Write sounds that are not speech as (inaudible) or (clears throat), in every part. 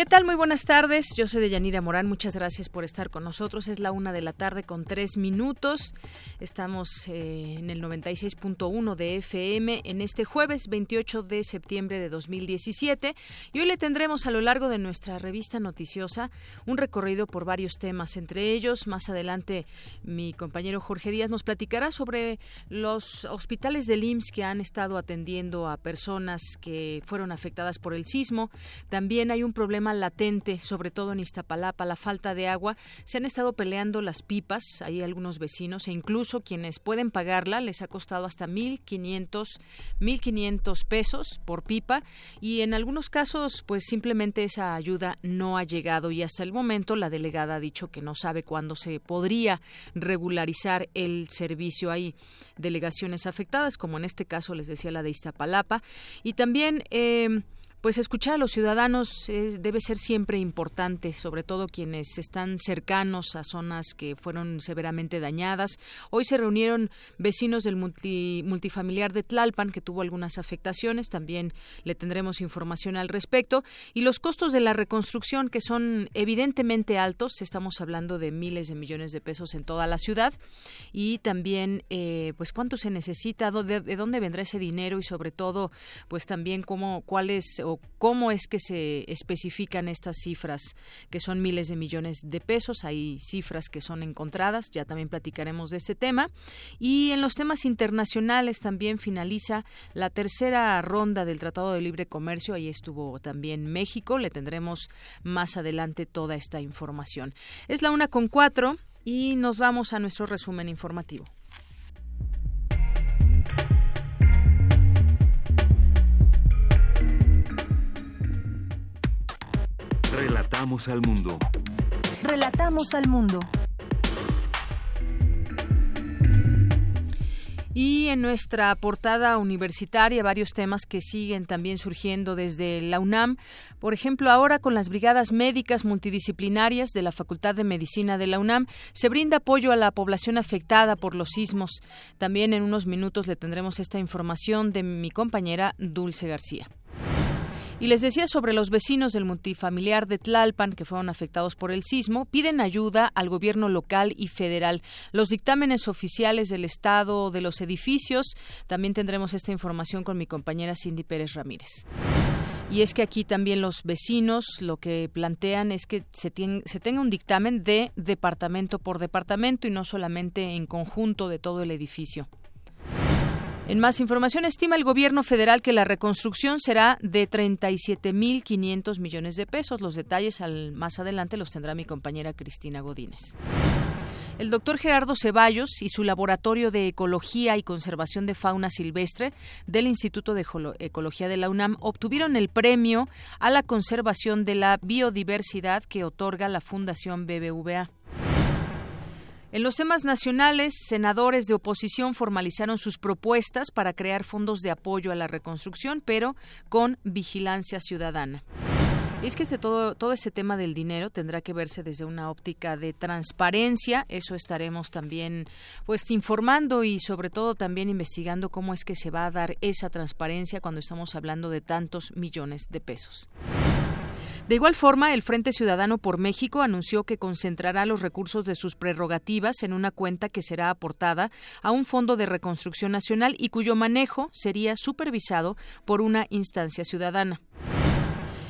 ¿Qué tal? Muy buenas tardes. Yo soy Deyanira Morán. Muchas gracias por estar con nosotros. Es la una de la tarde con tres minutos. Estamos eh, en el 96.1 de FM en este jueves 28 de septiembre de 2017 y hoy le tendremos a lo largo de nuestra revista noticiosa un recorrido por varios temas. Entre ellos, más adelante, mi compañero Jorge Díaz nos platicará sobre los hospitales del IMSS que han estado atendiendo a personas que fueron afectadas por el sismo. También hay un problema latente, sobre todo en Iztapalapa, la falta de agua. Se han estado peleando las pipas, hay algunos vecinos e incluso quienes pueden pagarla les ha costado hasta 1.500 1.500 pesos por pipa y en algunos casos pues simplemente esa ayuda no ha llegado y hasta el momento la delegada ha dicho que no sabe cuándo se podría regularizar el servicio. Hay delegaciones afectadas, como en este caso les decía la de Iztapalapa y también eh, pues escuchar a los ciudadanos debe ser siempre importante, sobre todo quienes están cercanos a zonas que fueron severamente dañadas. Hoy se reunieron vecinos del multifamiliar de Tlalpan, que tuvo algunas afectaciones, también le tendremos información al respecto. Y los costos de la reconstrucción, que son evidentemente altos, estamos hablando de miles de millones de pesos en toda la ciudad, y también, eh, pues, cuánto se necesita, de, de dónde vendrá ese dinero y sobre todo, pues también cómo, cuáles cómo es que se especifican estas cifras, que son miles de millones de pesos. Hay cifras que son encontradas, ya también platicaremos de este tema. Y en los temas internacionales también finaliza la tercera ronda del Tratado de Libre Comercio. Ahí estuvo también México. Le tendremos más adelante toda esta información. Es la una con cuatro y nos vamos a nuestro resumen informativo. Relatamos al mundo. Relatamos al mundo. Y en nuestra portada universitaria varios temas que siguen también surgiendo desde la UNAM. Por ejemplo, ahora con las brigadas médicas multidisciplinarias de la Facultad de Medicina de la UNAM se brinda apoyo a la población afectada por los sismos. También en unos minutos le tendremos esta información de mi compañera Dulce García. Y les decía sobre los vecinos del multifamiliar de Tlalpan que fueron afectados por el sismo, piden ayuda al gobierno local y federal. Los dictámenes oficiales del estado de los edificios, también tendremos esta información con mi compañera Cindy Pérez Ramírez. Y es que aquí también los vecinos lo que plantean es que se, se, tenga un dictamen de departamento por departamento y no solamente en conjunto de todo el edificio. En más información, estima el gobierno federal que la reconstrucción será de 37.500 millones de pesos. Los detalles al, más adelante los tendrá mi compañera Cristina Godínez. El doctor Gerardo Ceballos y su Laboratorio de Ecología y Conservación de Fauna Silvestre del Instituto de Ecología de la UNAM obtuvieron el premio a la conservación de la biodiversidad que otorga la Fundación BBVA. En los temas nacionales, senadores de oposición formalizaron sus propuestas para crear fondos de apoyo a la reconstrucción, pero con vigilancia ciudadana. es que este, todo, todo este tema del dinero tendrá que verse desde una óptica de transparencia. Eso estaremos también pues informando y sobre todo también investigando cómo es que se va a dar esa transparencia cuando estamos hablando de tantos millones de pesos. De igual forma, el Frente Ciudadano por México anunció que concentrará los recursos de sus prerrogativas en una cuenta que será aportada a un fondo de reconstrucción nacional y cuyo manejo sería supervisado por una instancia ciudadana.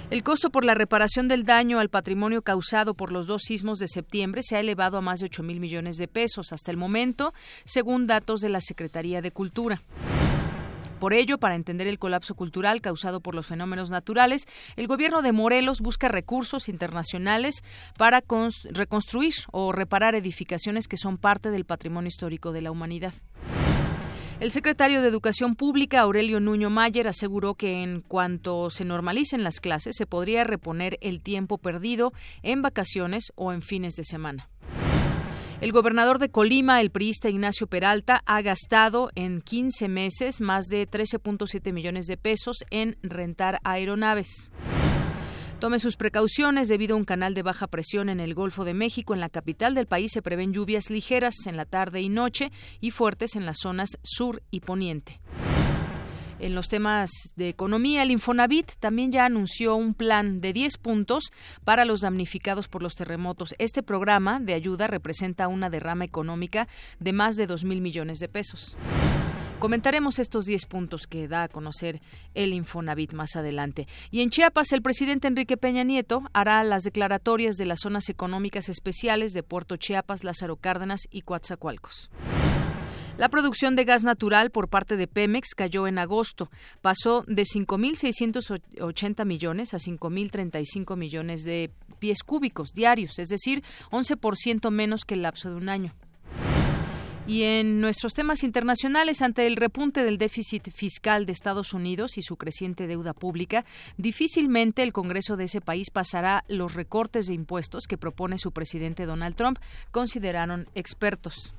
El costo por la reparación del daño al patrimonio causado por los dos sismos de septiembre se ha elevado a más de 8 mil millones de pesos hasta el momento, según datos de la Secretaría de Cultura. Por ello, para entender el colapso cultural causado por los fenómenos naturales, el gobierno de Morelos busca recursos internacionales para reconstruir o reparar edificaciones que son parte del patrimonio histórico de la humanidad. El secretario de Educación Pública, Aurelio Nuño Mayer, aseguró que en cuanto se normalicen las clases se podría reponer el tiempo perdido en vacaciones o en fines de semana. El gobernador de Colima, el priista Ignacio Peralta, ha gastado en 15 meses más de 13.7 millones de pesos en rentar aeronaves. Tome sus precauciones debido a un canal de baja presión en el Golfo de México. En la capital del país se prevén lluvias ligeras en la tarde y noche y fuertes en las zonas sur y poniente. En los temas de economía, el Infonavit también ya anunció un plan de 10 puntos para los damnificados por los terremotos. Este programa de ayuda representa una derrama económica de más de 2 mil millones de pesos. Comentaremos estos 10 puntos que da a conocer el Infonavit más adelante. Y en Chiapas, el presidente Enrique Peña Nieto hará las declaratorias de las zonas económicas especiales de Puerto Chiapas, Lázaro Cárdenas y Coatzacoalcos. La producción de gas natural por parte de Pemex cayó en agosto. Pasó de 5.680 millones a 5.035 millones de pies cúbicos diarios, es decir, 11% menos que el lapso de un año. Y en nuestros temas internacionales, ante el repunte del déficit fiscal de Estados Unidos y su creciente deuda pública, difícilmente el Congreso de ese país pasará los recortes de impuestos que propone su presidente Donald Trump, consideraron expertos.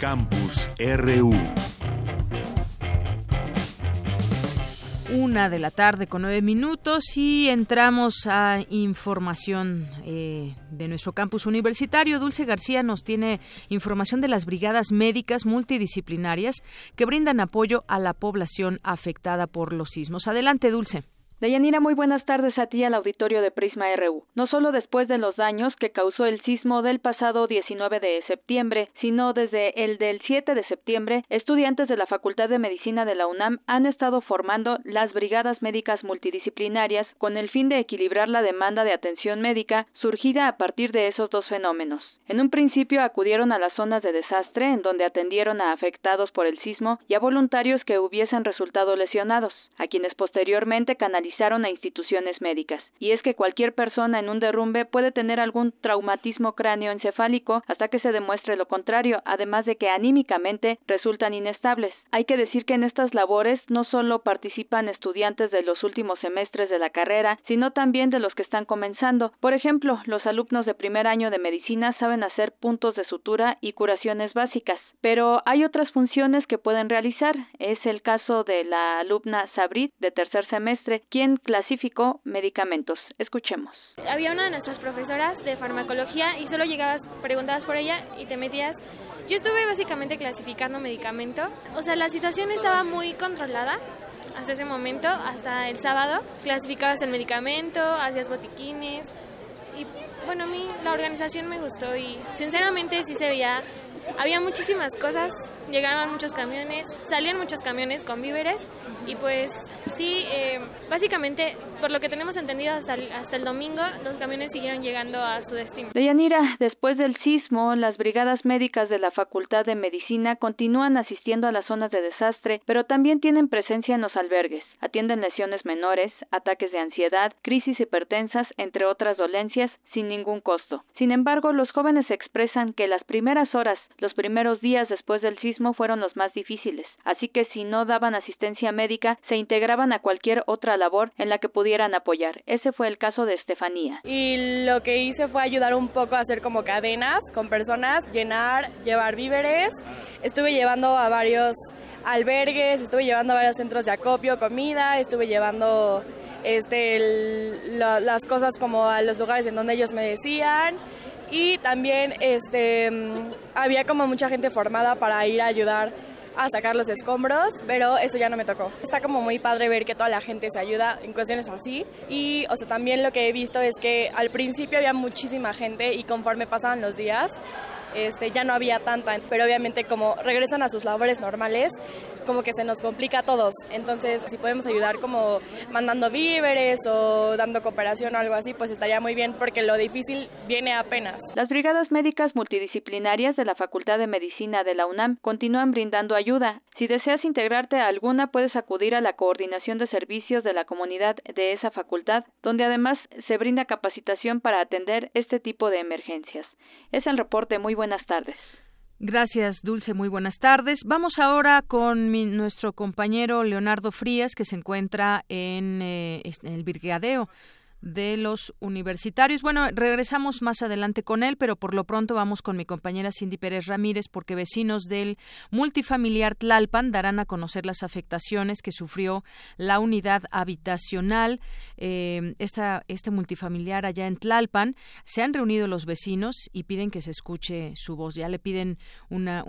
Campus RU Una de la tarde con nueve minutos y entramos a información eh, de nuestro campus universitario. Dulce García nos tiene información de las brigadas médicas multidisciplinarias que brindan apoyo a la población afectada por los sismos. Adelante, Dulce. Deyanira, muy buenas tardes a ti al auditorio de Prisma RU. No solo después de los daños que causó el sismo del pasado 19 de septiembre, sino desde el del 7 de septiembre, estudiantes de la Facultad de Medicina de la UNAM han estado formando las brigadas médicas multidisciplinarias con el fin de equilibrar la demanda de atención médica surgida a partir de esos dos fenómenos. En un principio acudieron a las zonas de desastre en donde atendieron a afectados por el sismo y a voluntarios que hubiesen resultado lesionados, a quienes posteriormente canalizaron a instituciones médicas. Y es que cualquier persona en un derrumbe puede tener algún traumatismo cráneoencefálico hasta que se demuestre lo contrario, además de que anímicamente resultan inestables. Hay que decir que en estas labores no solo participan estudiantes de los últimos semestres de la carrera, sino también de los que están comenzando. Por ejemplo, los alumnos de primer año de medicina saben hacer puntos de sutura y curaciones básicas, pero hay otras funciones que pueden realizar. Es el caso de la alumna Sabrit de tercer semestre, clasificó medicamentos. Escuchemos. Había una de nuestras profesoras de farmacología y solo llegabas, preguntabas por ella y te metías. Yo estuve básicamente clasificando medicamento. O sea, la situación estaba muy controlada hasta ese momento, hasta el sábado. Clasificabas el medicamento, hacías botiquines. Y bueno, a mí la organización me gustó y sinceramente sí se veía había muchísimas cosas, llegaban muchos camiones, salían muchos camiones con víveres y pues sí, eh, básicamente, por lo que tenemos entendido hasta el, hasta el domingo, los camiones siguieron llegando a su destino. Deyanira, después del sismo, las brigadas médicas de la Facultad de Medicina continúan asistiendo a las zonas de desastre, pero también tienen presencia en los albergues. Atienden lesiones menores, ataques de ansiedad, crisis hipertensas, entre otras dolencias, sin ningún costo. Sin embargo, los jóvenes expresan que las primeras horas, los primeros días después del sismo fueron los más difíciles, así que si no daban asistencia médica, se integraban a cualquier otra labor en la que pudieran apoyar. Ese fue el caso de Estefanía. Y lo que hice fue ayudar un poco a hacer como cadenas con personas, llenar, llevar víveres. Estuve llevando a varios albergues, estuve llevando a varios centros de acopio, comida, estuve llevando este, las cosas como a los lugares en donde ellos me decían y también este, había como mucha gente formada para ir a ayudar a sacar los escombros, pero eso ya no me tocó. Está como muy padre ver que toda la gente se ayuda en cuestiones así y, o sea, también lo que he visto es que al principio había muchísima gente y conforme pasaban los días, este, ya no había tanta, pero obviamente como regresan a sus labores normales, como que se nos complica a todos. Entonces, si podemos ayudar como mandando víveres o dando cooperación o algo así, pues estaría muy bien porque lo difícil viene apenas. Las brigadas médicas multidisciplinarias de la Facultad de Medicina de la UNAM continúan brindando ayuda. Si deseas integrarte a alguna, puedes acudir a la Coordinación de Servicios de la Comunidad de esa facultad, donde además se brinda capacitación para atender este tipo de emergencias. Es el reporte. Muy buenas tardes. Gracias, Dulce. Muy buenas tardes. Vamos ahora con nuestro compañero Leonardo Frías, que se encuentra en, eh, en el Brigadeo de los universitarios. Bueno, regresamos más adelante con él, pero por lo pronto vamos con mi compañera Cindy Pérez Ramírez porque vecinos del multifamiliar Tlalpan darán a conocer las afectaciones que sufrió la unidad habitacional. Eh, esta, este multifamiliar allá en Tlalpan se han reunido los vecinos y piden que se escuche su voz. Ya le piden una,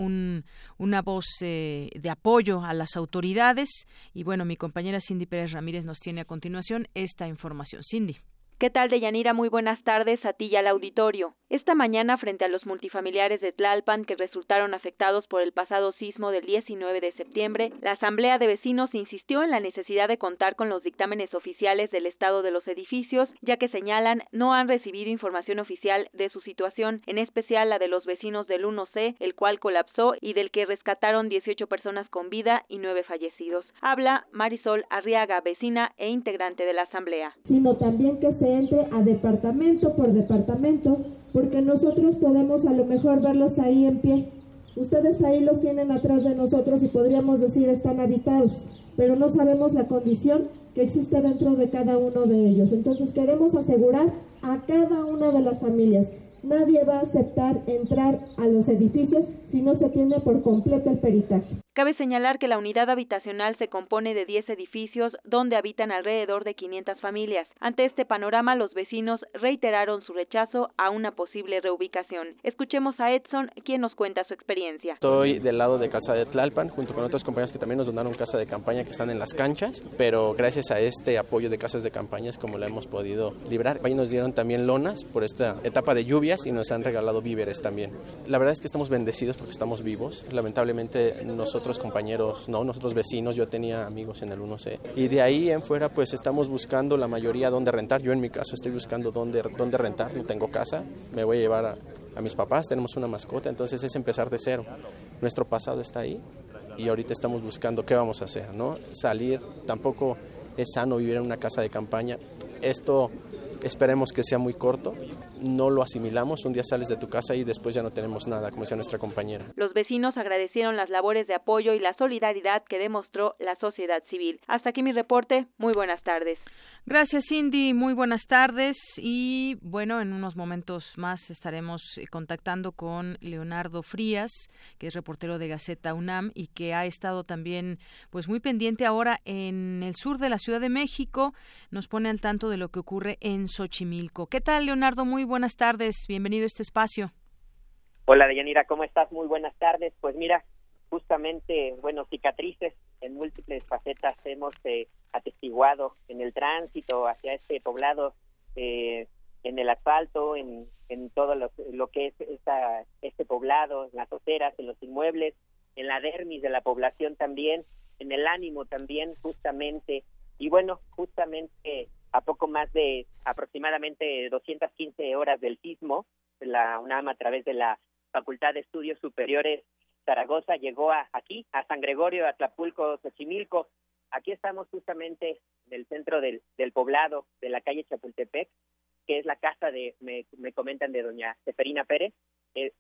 una voz eh, de apoyo a las autoridades y bueno, mi compañera Cindy Pérez Ramírez nos tiene a continuación esta información. Cindy. ¿Qué tal, Deyanira? Muy buenas tardes a ti y al auditorio. Esta mañana, frente a los multifamiliares de Tlalpan que resultaron afectados por el pasado sismo del 19 de septiembre, la Asamblea de Vecinos insistió en la necesidad de contar con los dictámenes oficiales del estado de los edificios, ya que señalan no han recibido información oficial de su situación, en especial la de los vecinos del 1C, el cual colapsó y del que rescataron 18 personas con vida y 9 fallecidos. Habla Marisol Arriaga, vecina e integrante de la Asamblea. Sino también que se entre a departamento por departamento, porque nosotros podemos a lo mejor verlos ahí en pie. Ustedes ahí los tienen atrás de nosotros y podríamos decir están habitados, pero no sabemos la condición que existe dentro de cada uno de ellos. Entonces queremos asegurar a cada una de las familias Nadie va a aceptar entrar a los edificios si no se tiene por completo el peritaje. Cabe señalar que la unidad habitacional se compone de 10 edificios donde habitan alrededor de 500 familias. Ante este panorama, los vecinos reiteraron su rechazo a una posible reubicación. Escuchemos a Edson, quien nos cuenta su experiencia. Estoy del lado de Casa de Tlalpan, junto con otros compañeros que también nos donaron casa de campaña que están en las canchas, pero gracias a este apoyo de casas de campaña es como la hemos podido librar. Ahí nos dieron también lonas por esta etapa de lluvia y nos han regalado víveres también. La verdad es que estamos bendecidos porque estamos vivos. Lamentablemente nosotros compañeros, no, nosotros vecinos, yo tenía amigos en el 1C. Y de ahí en fuera pues estamos buscando la mayoría dónde rentar. Yo en mi caso estoy buscando dónde, dónde rentar, no tengo casa, me voy a llevar a, a mis papás, tenemos una mascota, entonces es empezar de cero. Nuestro pasado está ahí y ahorita estamos buscando qué vamos a hacer, ¿no? Salir, tampoco es sano vivir en una casa de campaña. Esto esperemos que sea muy corto, no lo asimilamos, un día sales de tu casa y después ya no tenemos nada, como decía nuestra compañera. Los vecinos agradecieron las labores de apoyo y la solidaridad que demostró la sociedad civil. Hasta aquí mi reporte, muy buenas tardes. Gracias, Cindy. Muy buenas tardes. Y bueno, en unos momentos más estaremos eh, contactando con Leonardo Frías, que es reportero de Gaceta UNAM y que ha estado también, pues, muy pendiente ahora en el sur de la Ciudad de México. Nos pone al tanto de lo que ocurre en Xochimilco. ¿Qué tal, Leonardo? Muy buenas tardes. Bienvenido a este espacio. Hola, Deyanira. ¿Cómo estás? Muy buenas tardes. Pues mira, justamente, bueno, cicatrices en múltiples facetas hemos eh, atestiguado en el tránsito hacia este poblado, eh, en el asfalto, en, en todo lo, lo que es esta, este poblado, en las aceras, en los inmuebles, en la dermis de la población también, en el ánimo también, justamente. Y bueno, justamente a poco más de aproximadamente 215 horas del sismo, la UNAM a través de la Facultad de Estudios Superiores Zaragoza llegó a, aquí, a San Gregorio, a Tlapulco, Xochimilco. Aquí estamos justamente en el centro del, del poblado de la calle Chapultepec, que es la casa de, me, me comentan, de doña Seferina Pérez. Eh,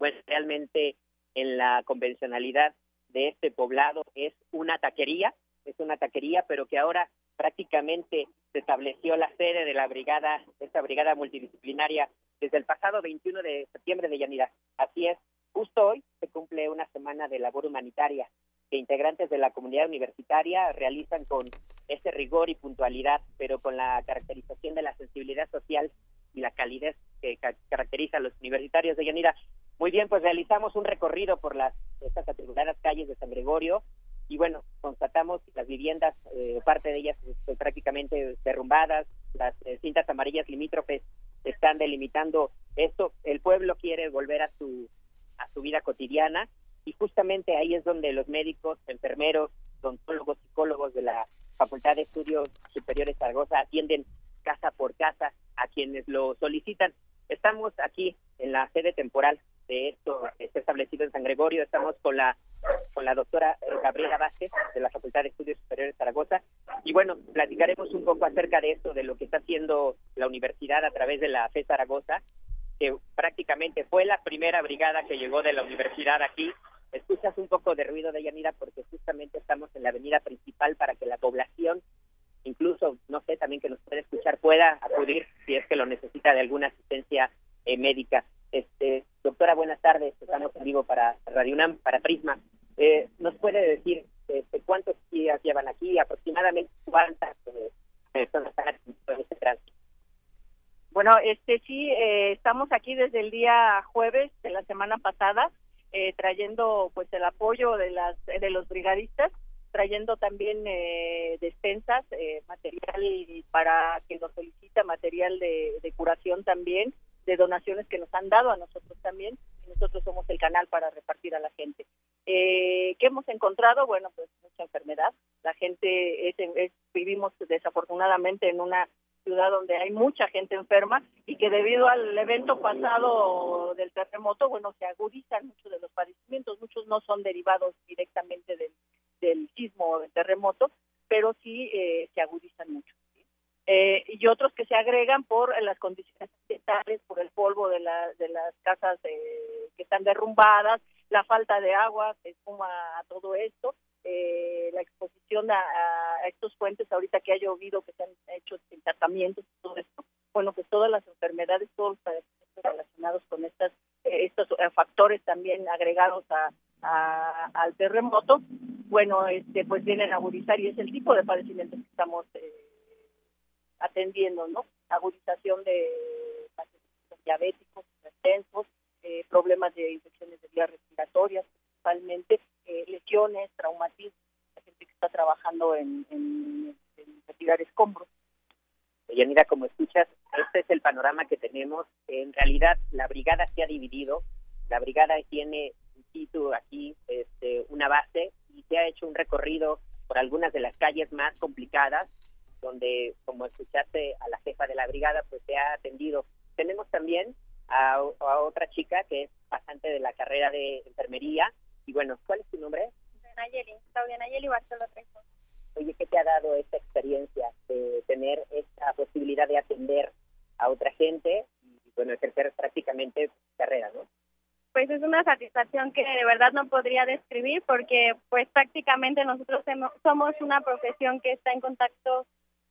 bueno, realmente en la convencionalidad de este poblado es una taquería, es una taquería, pero que ahora prácticamente se estableció la sede de la brigada, esta brigada multidisciplinaria desde el pasado 21 de septiembre de Yanira. Así es, Justo hoy se cumple una semana de labor humanitaria que integrantes de la comunidad universitaria realizan con ese rigor y puntualidad, pero con la caracterización de la sensibilidad social y la calidez que caracteriza a los universitarios de Yanira. Muy bien, pues realizamos un recorrido por las estas atribuladas calles de San Gregorio y bueno, constatamos las viviendas, eh, parte de ellas pues, prácticamente derrumbadas, las eh, cintas amarillas limítrofes están delimitando esto. El pueblo quiere volver a su su vida cotidiana y justamente ahí es donde los médicos, enfermeros, odontólogos, psicólogos de la Facultad de Estudios Superiores Zaragoza atienden casa por casa a quienes lo solicitan. Estamos aquí en la sede temporal de esto, está establecido en San Gregorio, estamos con la con la doctora Gabriela Vázquez de la Facultad de Estudios Superiores Zaragoza. Y bueno, platicaremos un poco acerca de esto, de lo que está haciendo la universidad a través de la FE Zaragoza, que prácticamente fue la primera brigada que llegó de la universidad aquí. Escuchas un poco de ruido de Yanira porque justamente estamos en la avenida principal para que la población incluso, no sé, también que nos puede escuchar, pueda acudir si es que lo necesita de alguna asistencia eh, médica. Este, doctora, buenas tardes, estamos en vivo para Radio UNAM, para Prisma. Eh, ¿Nos puede decir este, cuántos días llevan aquí, aproximadamente cuántas eh, personas están en este tránsito? Bueno, este sí, estamos aquí desde el día jueves de la semana pasada, trayendo pues el apoyo de las de los brigadistas trayendo también eh, despensas, eh, material para que nos solicita, material de, curación también, de donaciones que nos han dado a nosotros también, nosotros somos el canal para repartir a la gente. Eh, ¿Qué hemos encontrado? Bueno, pues mucha enfermedad. La gente, es, vivimos desafortunadamente en una ciudad donde hay mucha gente enferma y que debido al evento pasado del terremoto, bueno, se agudizan muchos de los padecimientos, muchos no son derivados directamente del sismo o del terremoto, pero sí eh, se agudizan mucho. Eh, y otros que se agregan por las condiciones ambientales, por el polvo de, de las casas eh, que están derrumbadas, la falta de agua que suma a todo esto, la exposición a, estos fuentes ahorita que ha llovido, que se han hecho tratamientos, todo esto, bueno, pues todas las enfermedades, todos los padecimientos relacionados con estas, estos factores también agregados a, al terremoto, bueno, este, pues vienen a agudizar y es el tipo de padecimientos que estamos eh, atendiendo, ¿no? Agudización de pacientes diabéticos, hipertensos, eh, problemas de infecciones de vías respiratorias, principalmente eh, lesiones, traumatismos, la gente que está trabajando en, en, retirar escombros. Yanira, como escuchas, este es el panorama que tenemos. En realidad, la brigada se ha dividido. La brigada tiene aquí este, una base y se ha hecho un recorrido por algunas de las calles más complicadas, donde, como escuchaste a la jefa de la brigada, pues se ha atendido. Tenemos también a, otra chica que es pasante de la carrera de enfermería. Y bueno, ¿cuál es tu nombre? Nayeli, Claudia Nayeli Bartolo Oye, ¿qué te ha dado esta experiencia de tener esta posibilidad de atender a otra gente y, bueno, ejercer prácticamente carrera, ¿no? pues es una satisfacción que de verdad no podría describir porque pues prácticamente nosotros somos una profesión que está en contacto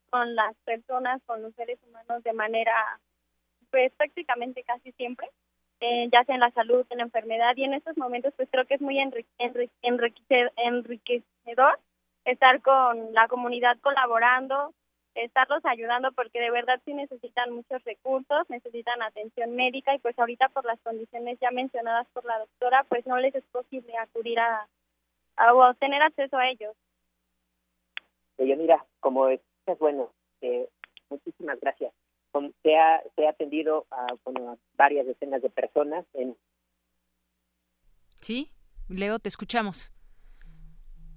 con las personas, con los seres humanos de manera pues prácticamente casi siempre, eh, ya sea en la salud, en la enfermedad y en estos momentos pues creo que es muy enriquecedor estar con la comunidad colaborando, estarlos ayudando porque de verdad sí necesitan muchos recursos, necesitan atención médica y pues ahorita por las condiciones ya mencionadas por la doctora pues no les es posible acudir a, a tener acceso a ellos. Yo mira, como es, bueno, eh, muchísimas gracias. Se ha, se ha atendido a, bueno, varias decenas de personas en... Sí, Leo, te escuchamos.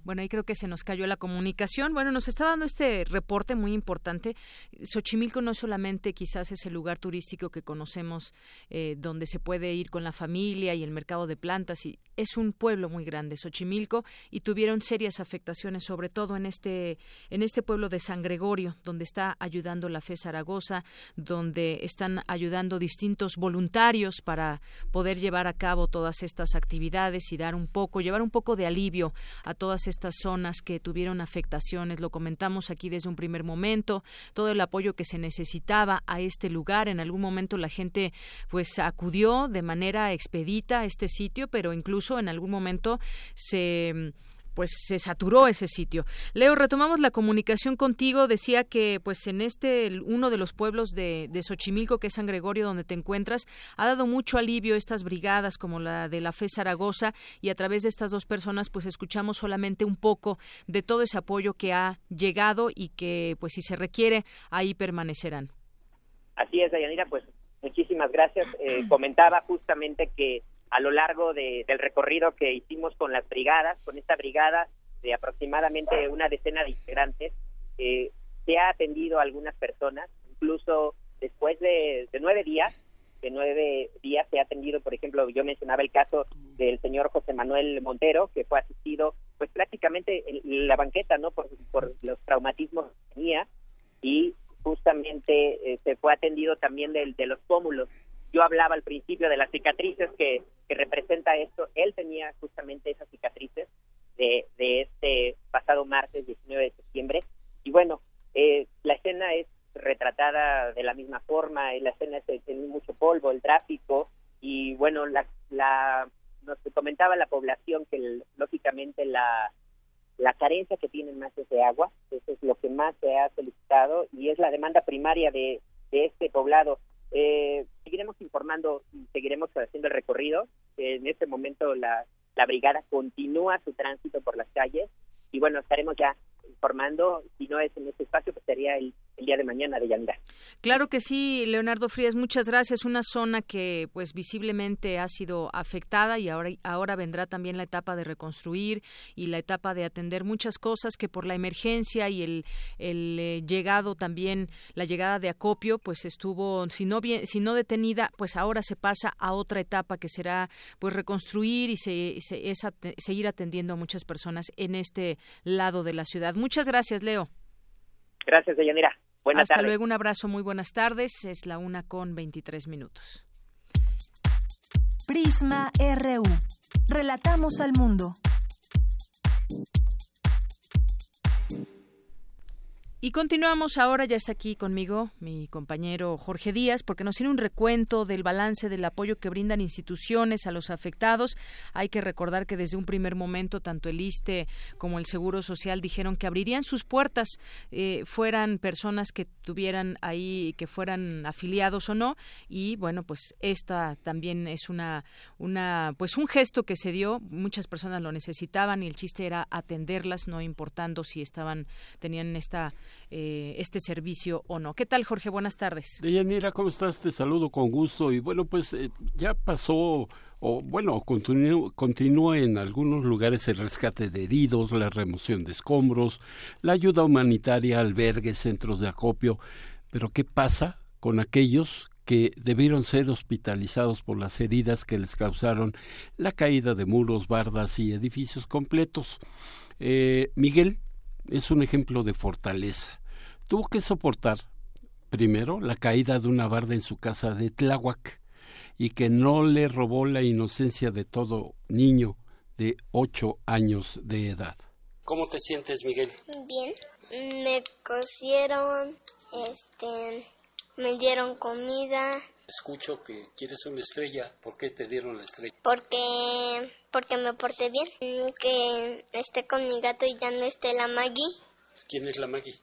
Bueno, ahí creo que se nos cayó la comunicación. Bueno, nos está dando este reporte muy importante. Xochimilco no solamente quizás es el lugar turístico que conocemos eh, donde se puede ir con la familia y el mercado de plantas y es un pueblo muy grande, Xochimilco, y tuvieron serias afectaciones, sobre todo en este, en este pueblo de San Gregorio, donde está ayudando la FE Zaragoza, donde están ayudando distintos voluntarios para poder llevar a cabo todas estas actividades y dar un poco, llevar un poco de alivio a todas estas zonas que tuvieron afectaciones. Lo comentamos aquí desde un primer momento, todo el apoyo que se necesitaba a este lugar. En algún momento la gente pues acudió de manera expedita a este sitio, pero incluso en algún momento se pues se saturó ese sitio. Leo, retomamos la comunicación contigo. Decía que pues en este uno de los pueblos de, de Xochimilco, que es San Gregorio, donde te encuentras, ha dado mucho alivio estas brigadas como la de la FE Zaragoza y a través de estas dos personas pues escuchamos solamente un poco de todo ese apoyo que ha llegado y que pues si se requiere ahí permanecerán. Así es, Dayanira, pues muchísimas gracias. Eh, comentaba justamente que a lo largo del recorrido que hicimos con las brigadas, con esta brigada de aproximadamente una decena de integrantes, eh, se ha atendido a algunas personas, incluso después de, nueve días, de nueve días se ha atendido, por ejemplo, yo mencionaba el caso del señor José Manuel Montero, que fue asistido, pues prácticamente en la banqueta, ¿no? Por, los traumatismos que tenía y justamente eh, se fue atendido también de, de los pómulos. Yo hablaba al principio de las cicatrices que, que representa esto. Él tenía justamente esas cicatrices de, de este pasado martes 19 de septiembre. Y bueno, eh, la escena es retratada de la misma forma, la escena es en mucho polvo, el tráfico, y bueno, la, la nos comentaba la población que lógicamente la, la carencia que tienen más es de agua, eso es lo que más se ha solicitado y es la demanda primaria de, de este poblado. Eh, seguiremos informando, seguiremos haciendo el recorrido. En este momento la, la brigada continúa su tránsito por las calles y bueno, estaremos ya informando, si no es en este espacio, pues sería el el día de mañana de Yanira. Claro que sí, Leonardo Frías, muchas gracias. Una zona que pues visiblemente ha sido afectada y ahora, ahora vendrá también la etapa de reconstruir y la etapa de atender muchas cosas que por la emergencia y el, el eh, llegado también, la llegada de acopio, pues estuvo, si no, bien, si no detenida, pues ahora se pasa a otra etapa que será pues reconstruir y se, seguir atendiendo a muchas personas en este lado de la ciudad. Muchas gracias, Leo. Gracias, Deyanira. Hasta luego, un abrazo, muy buenas tardes. Es la una con 23 minutos. Prisma RU. Relatamos al mundo. Y continuamos ahora, ya está aquí conmigo mi compañero Jorge Díaz, porque nos tiene un recuento del balance del apoyo que brindan instituciones a los afectados. Hay que recordar que desde un primer momento tanto el ISTE como el Seguro Social dijeron que abrirían sus puertas, eh, fueran personas que tuvieran ahí, que fueran afiliados o no. Y bueno, pues esta también es una, una, pues un gesto que se dio. Muchas personas lo necesitaban y el chiste era atenderlas, no importando si estaban, tenían esta eh, este servicio o no. ¿Qué tal, Jorge? Buenas tardes. Deyanira, ¿cómo estás? Te saludo con gusto. Y bueno, pues eh, ya pasó o bueno, continúa en algunos lugares el rescate de heridos, la remoción de escombros, la ayuda humanitaria, albergues, centros de acopio. Pero ¿qué pasa con aquellos que debieron ser hospitalizados por las heridas que les causaron la caída de muros, bardas y edificios completos? Eh, Miguel, es un ejemplo de fortaleza. Tuvo que soportar, primero, la caída de una barda en su casa de Tláhuac y que no le robó la inocencia de todo niño de ocho años de edad. ¿Cómo te sientes, Miguel? Bien. Me cosieron, este, me dieron comida. Escucho que quieres una estrella. ¿Por qué te dieron la estrella? Porque porque me porté bien. Que esté con mi gato y ya no esté la Maggie. ¿Quién es la Maggie?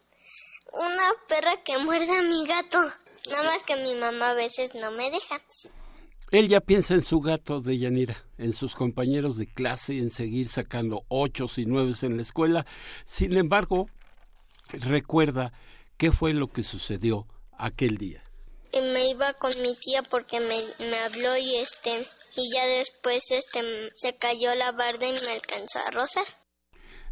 Una perra que muerde a mi gato. Nada más que mi mamá a veces no me deja. Él ya piensa en su gato de Yanira, en sus compañeros de clase, en seguir sacando ochos y nueves en la escuela. Sin embargo, recuerda qué fue lo que sucedió aquel día. Me iba con mi tía porque me, me habló y este y ya después este se cayó la barda y me alcanzó a rozar.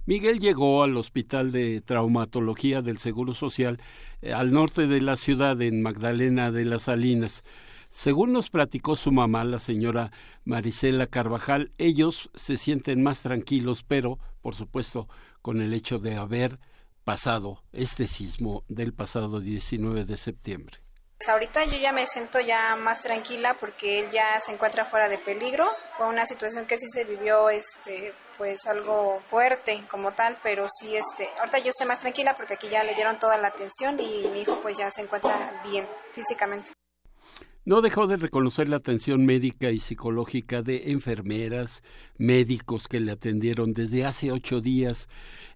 Miguel llegó al Hospital de Traumatología del Seguro Social eh, al norte de la ciudad, en Magdalena de las Salinas. Según nos platicó su mamá, la señora Marisela Carvajal, ellos se sienten más tranquilos, pero, por supuesto, con el hecho de haber pasado este sismo del pasado 19 de septiembre. Ahorita yo ya me siento ya más tranquila porque él ya se encuentra fuera de peligro. Fue una situación que sí se vivió, este, pues algo fuerte como tal, pero sí, este, ahorita yo estoy más tranquila porque aquí ya le dieron toda la atención y mi hijo pues ya se encuentra bien físicamente. No dejó de reconocer la atención médica y psicológica de enfermeras, médicos que le atendieron desde hace ocho días.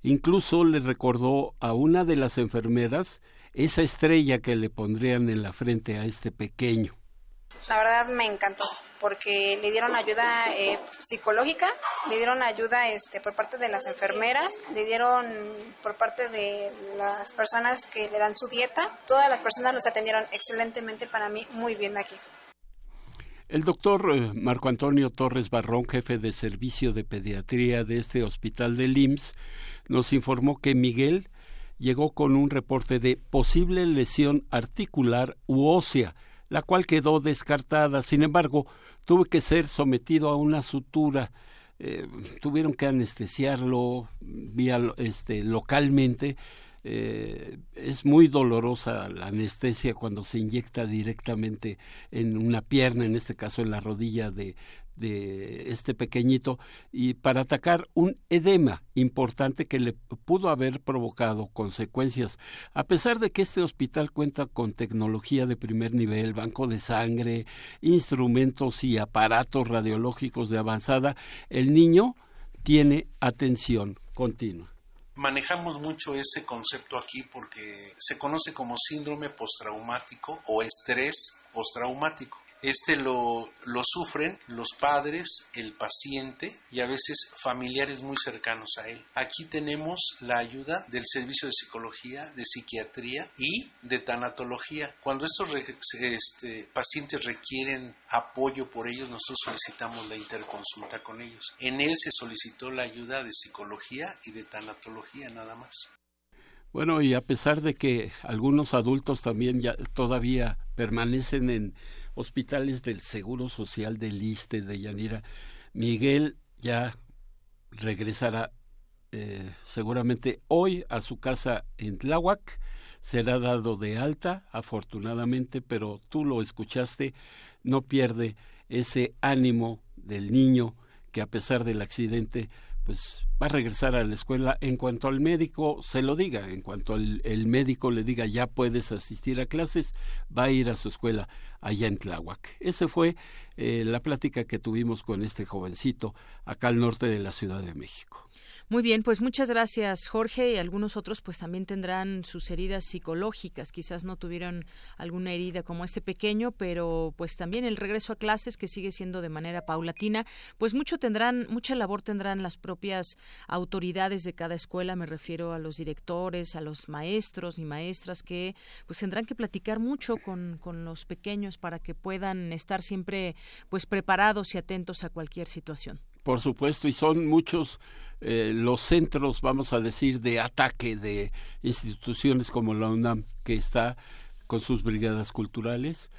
Incluso le recordó a una de las enfermeras esa estrella que le pondrían en la frente a este pequeño. La verdad me encantó porque le dieron ayuda eh, psicológica, le dieron ayuda este, por parte de las enfermeras, le dieron por parte de las personas que le dan su dieta. Todas las personas los atendieron excelentemente para mí, muy bien aquí. El doctor eh, Marco Antonio Torres Barrón, jefe de servicio de pediatría de este hospital de IMSS, nos informó que Miguel llegó con un reporte de posible lesión articular u ósea, la cual quedó descartada. Sin embargo, tuvo que ser sometido a una sutura. Eh, tuvieron que anestesiarlo vía, este, localmente. Eh, es muy dolorosa la anestesia cuando se inyecta directamente en una pierna, en este caso en la rodilla de, de este pequeñito y para atacar un edema importante que le pudo haber provocado consecuencias. A pesar de que este hospital cuenta con tecnología de primer nivel, banco de sangre, instrumentos y aparatos radiológicos de avanzada, el niño tiene atención continua. Manejamos mucho ese concepto aquí porque se conoce como síndrome postraumático o estrés postraumático. Este lo, lo sufren los padres, el paciente y a veces familiares muy cercanos a él. Aquí tenemos la ayuda del servicio de psicología, de psiquiatría y de tanatología. Cuando estos este, pacientes requieren apoyo por ellos, nosotros solicitamos la interconsulta con ellos. En él se solicitó la ayuda de psicología y de tanatología nada más. Bueno, y a pesar de que algunos adultos también ya todavía permanecen en hospitales del Seguro Social del ISTE de Yanira. Miguel ya regresará eh, seguramente hoy a su casa en Tláhuac. Será dado de alta, afortunadamente, pero tú lo escuchaste, no pierde ese ánimo del niño que a pesar del accidente pues va a regresar a la escuela en cuanto al médico se lo diga, en cuanto el médico le diga ya puedes asistir a clases, va a ir a su escuela allá en Tláhuac. Esa fue eh, la plática que tuvimos con este jovencito acá al norte de la Ciudad de México. Muy bien, pues muchas gracias Jorge y algunos otros pues también tendrán sus heridas psicológicas, quizás no tuvieron alguna herida como este pequeño, pero pues también el regreso a clases que sigue siendo de manera paulatina, pues mucho tendrán, mucha labor tendrán las propias autoridades de cada escuela, me refiero a los directores, a los maestros y maestras que pues tendrán que platicar mucho con, con los pequeños para que puedan estar siempre pues preparados y atentos a cualquier situación. Por supuesto, y son muchos eh, los centros, vamos a decir, de ataque de instituciones como la UNAM, que está con sus brigadas culturales,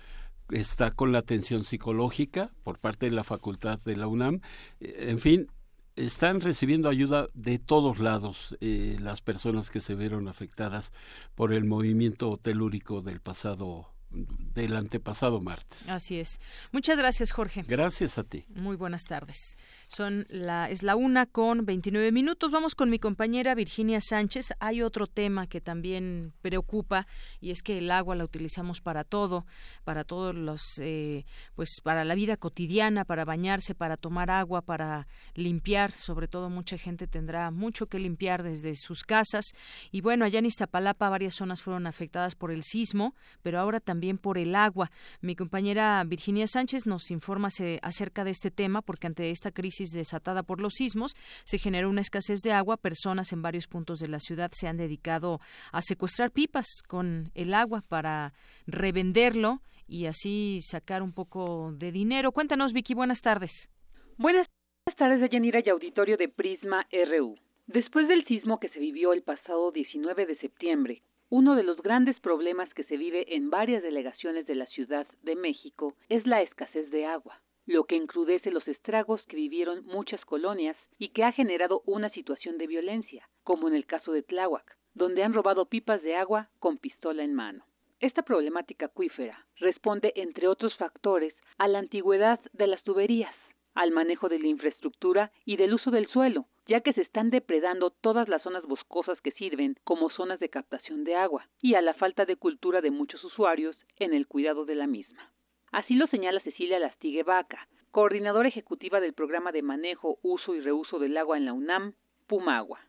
está con la atención psicológica por parte de la facultad de la UNAM, eh, en fin, están recibiendo ayuda de todos lados eh, las personas que se vieron afectadas por el movimiento telúrico del pasado del antepasado martes. Así es. Muchas gracias, Jorge. Gracias a ti. Muy buenas tardes. Son la es la una con 29 minutos. Vamos con mi compañera Virginia Sánchez. Hay otro tema que también preocupa y es que el agua la utilizamos para todo, para todos los, eh, pues para la vida cotidiana, para bañarse, para tomar agua, para limpiar. Sobre todo mucha gente tendrá mucho que limpiar desde sus casas y bueno allá en Iztapalapa varias zonas fueron afectadas por el sismo, pero ahora también por el agua. Mi compañera Virginia Sánchez nos informa acerca de este tema porque ante esta crisis desatada por los sismos, se generó una escasez de agua. Personas en varios puntos de la ciudad se han dedicado a secuestrar pipas con el agua para revenderlo y así sacar un poco de dinero. Cuéntanos, Vicky, buenas tardes. Buenas tardes, Yanira y auditorio de Prisma RU. Después del sismo que se vivió el pasado 19 de septiembre, uno de los grandes problemas que se vive en varias delegaciones de la Ciudad de México es la escasez de agua lo que encrudece los estragos que vivieron muchas colonias y que ha generado una situación de violencia, como en el caso de Tláhuac, donde han robado pipas de agua con pistola en mano. Esta problemática acuífera responde, entre otros factores, a la antigüedad de las tuberías, al manejo de la infraestructura y del uso del suelo, ya que se están depredando todas las zonas boscosas que sirven como zonas de captación de agua, y a la falta de cultura de muchos usuarios en el cuidado de la misma. Así lo señala Cecilia Lastigue Vaca, coordinadora ejecutiva del programa de manejo, uso y reuso del agua en la UNAM, Pumagua.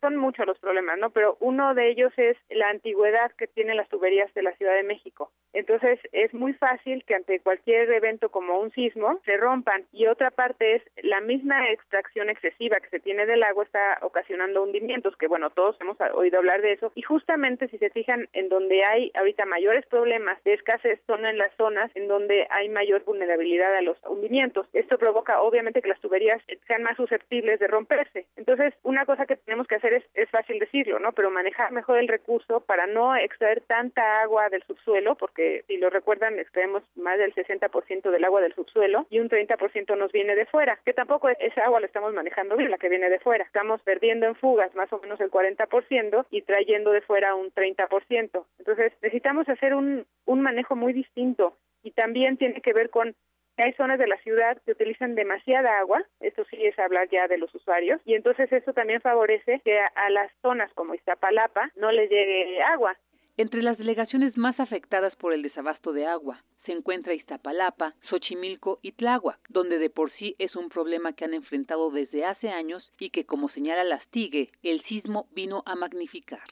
son muchos los problemas, ¿no? Pero uno de ellos es la antigüedad que tienen las tuberías de la Ciudad de México. Entonces, es muy fácil que ante cualquier evento como un sismo se rompan. Y otra parte es la misma extracción excesiva que se tiene del agua está ocasionando hundimientos, que bueno, todos hemos oído hablar de eso. Y justamente si se fijan en donde hay ahorita mayores problemas de escasez son en las zonas en donde hay mayor vulnerabilidad a los hundimientos. Esto provoca obviamente que las tuberías sean más susceptibles de romperse. Entonces, una cosa que tenemos que hacer es, es fácil decirlo, ¿no? Pero manejar mejor el recurso para no extraer tanta agua del subsuelo, porque si lo recuerdan, extraemos más del 60% del agua del subsuelo y un 30% nos viene de fuera, que tampoco esa agua la estamos manejando bien, la que viene de fuera. Estamos perdiendo en fugas más o menos el 40% y trayendo de fuera un 30%. Entonces, necesitamos hacer un, un manejo muy distinto y también tiene que ver con hay zonas de la ciudad que utilizan demasiada agua, esto sí es hablar ya de los usuarios, y entonces eso también favorece que a, a las zonas como Iztapalapa no les llegue agua. Entre las delegaciones más afectadas por el desabasto de agua se encuentra Iztapalapa, Xochimilco y Tláhuac, donde de por sí es un problema que han enfrentado desde hace años y que, como señala Lastigue, el sismo vino a magnificar.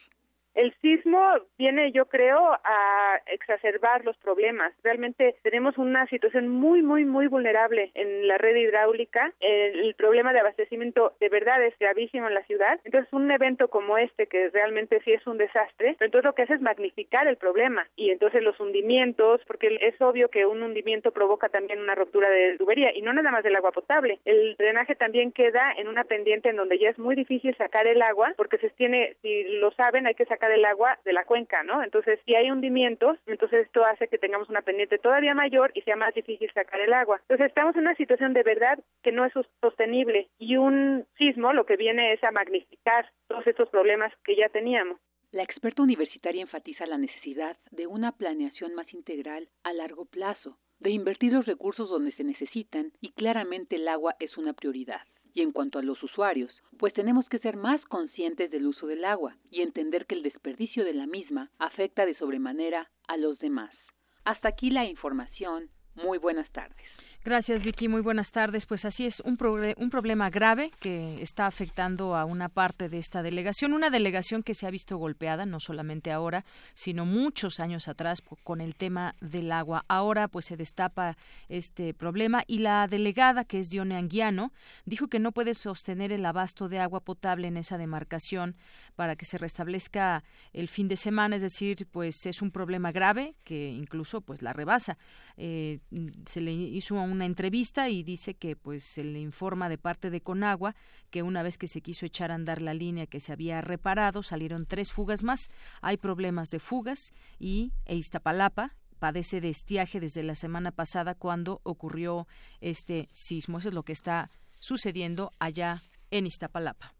El sismo viene, yo creo, a exacerbar los problemas. Realmente tenemos una situación muy, muy, muy vulnerable en la red hidráulica. El, problema de abastecimiento de verdad es gravísimo en la ciudad. Entonces, un evento como este, que realmente sí es un desastre, entonces lo que hace es magnificar el problema. Y entonces los hundimientos, porque es obvio que un hundimiento provoca también una ruptura de tubería, y no nada más del agua potable. El drenaje también queda en una pendiente en donde ya es muy difícil sacar el agua, porque se tiene, si lo saben, hay que sacar el agua de la cuenca, ¿no? Entonces, si hay hundimientos, entonces esto hace que tengamos una pendiente todavía mayor y sea más difícil sacar el agua. Entonces, estamos en una situación de verdad que no es sostenible y un sismo lo que viene es a magnificar todos estos problemas que ya teníamos. La experta universitaria enfatiza la necesidad de una planeación más integral a largo plazo, de invertir los recursos donde se necesitan y claramente el agua es una prioridad. Y en cuanto a los usuarios, pues tenemos que ser más conscientes del uso del agua y entender que el desperdicio de la misma afecta de sobremanera a los demás. Hasta aquí la información. Muy buenas tardes. Gracias, Vicky. Muy buenas tardes. Pues así es, un, un problema grave que está afectando a una parte de esta delegación, una delegación que se ha visto golpeada, no solamente ahora, sino muchos años atrás con el tema del agua. Ahora, pues se destapa este problema y la delegada, que es Dione Anguiano, dijo que no puede sostener el abasto de agua potable en esa demarcación para que se restablezca el fin de semana, es decir, pues es un problema grave que incluso pues la rebasa. Eh, se le hizo una entrevista y dice que pues se le informa de parte de Conagua que una vez que se quiso echar a andar la línea que se había reparado salieron tres fugas más. Hay problemas de fugas y e Iztapalapa padece de estiaje desde la semana pasada cuando ocurrió este sismo. Eso es lo que está sucediendo allá en Iztapalapa.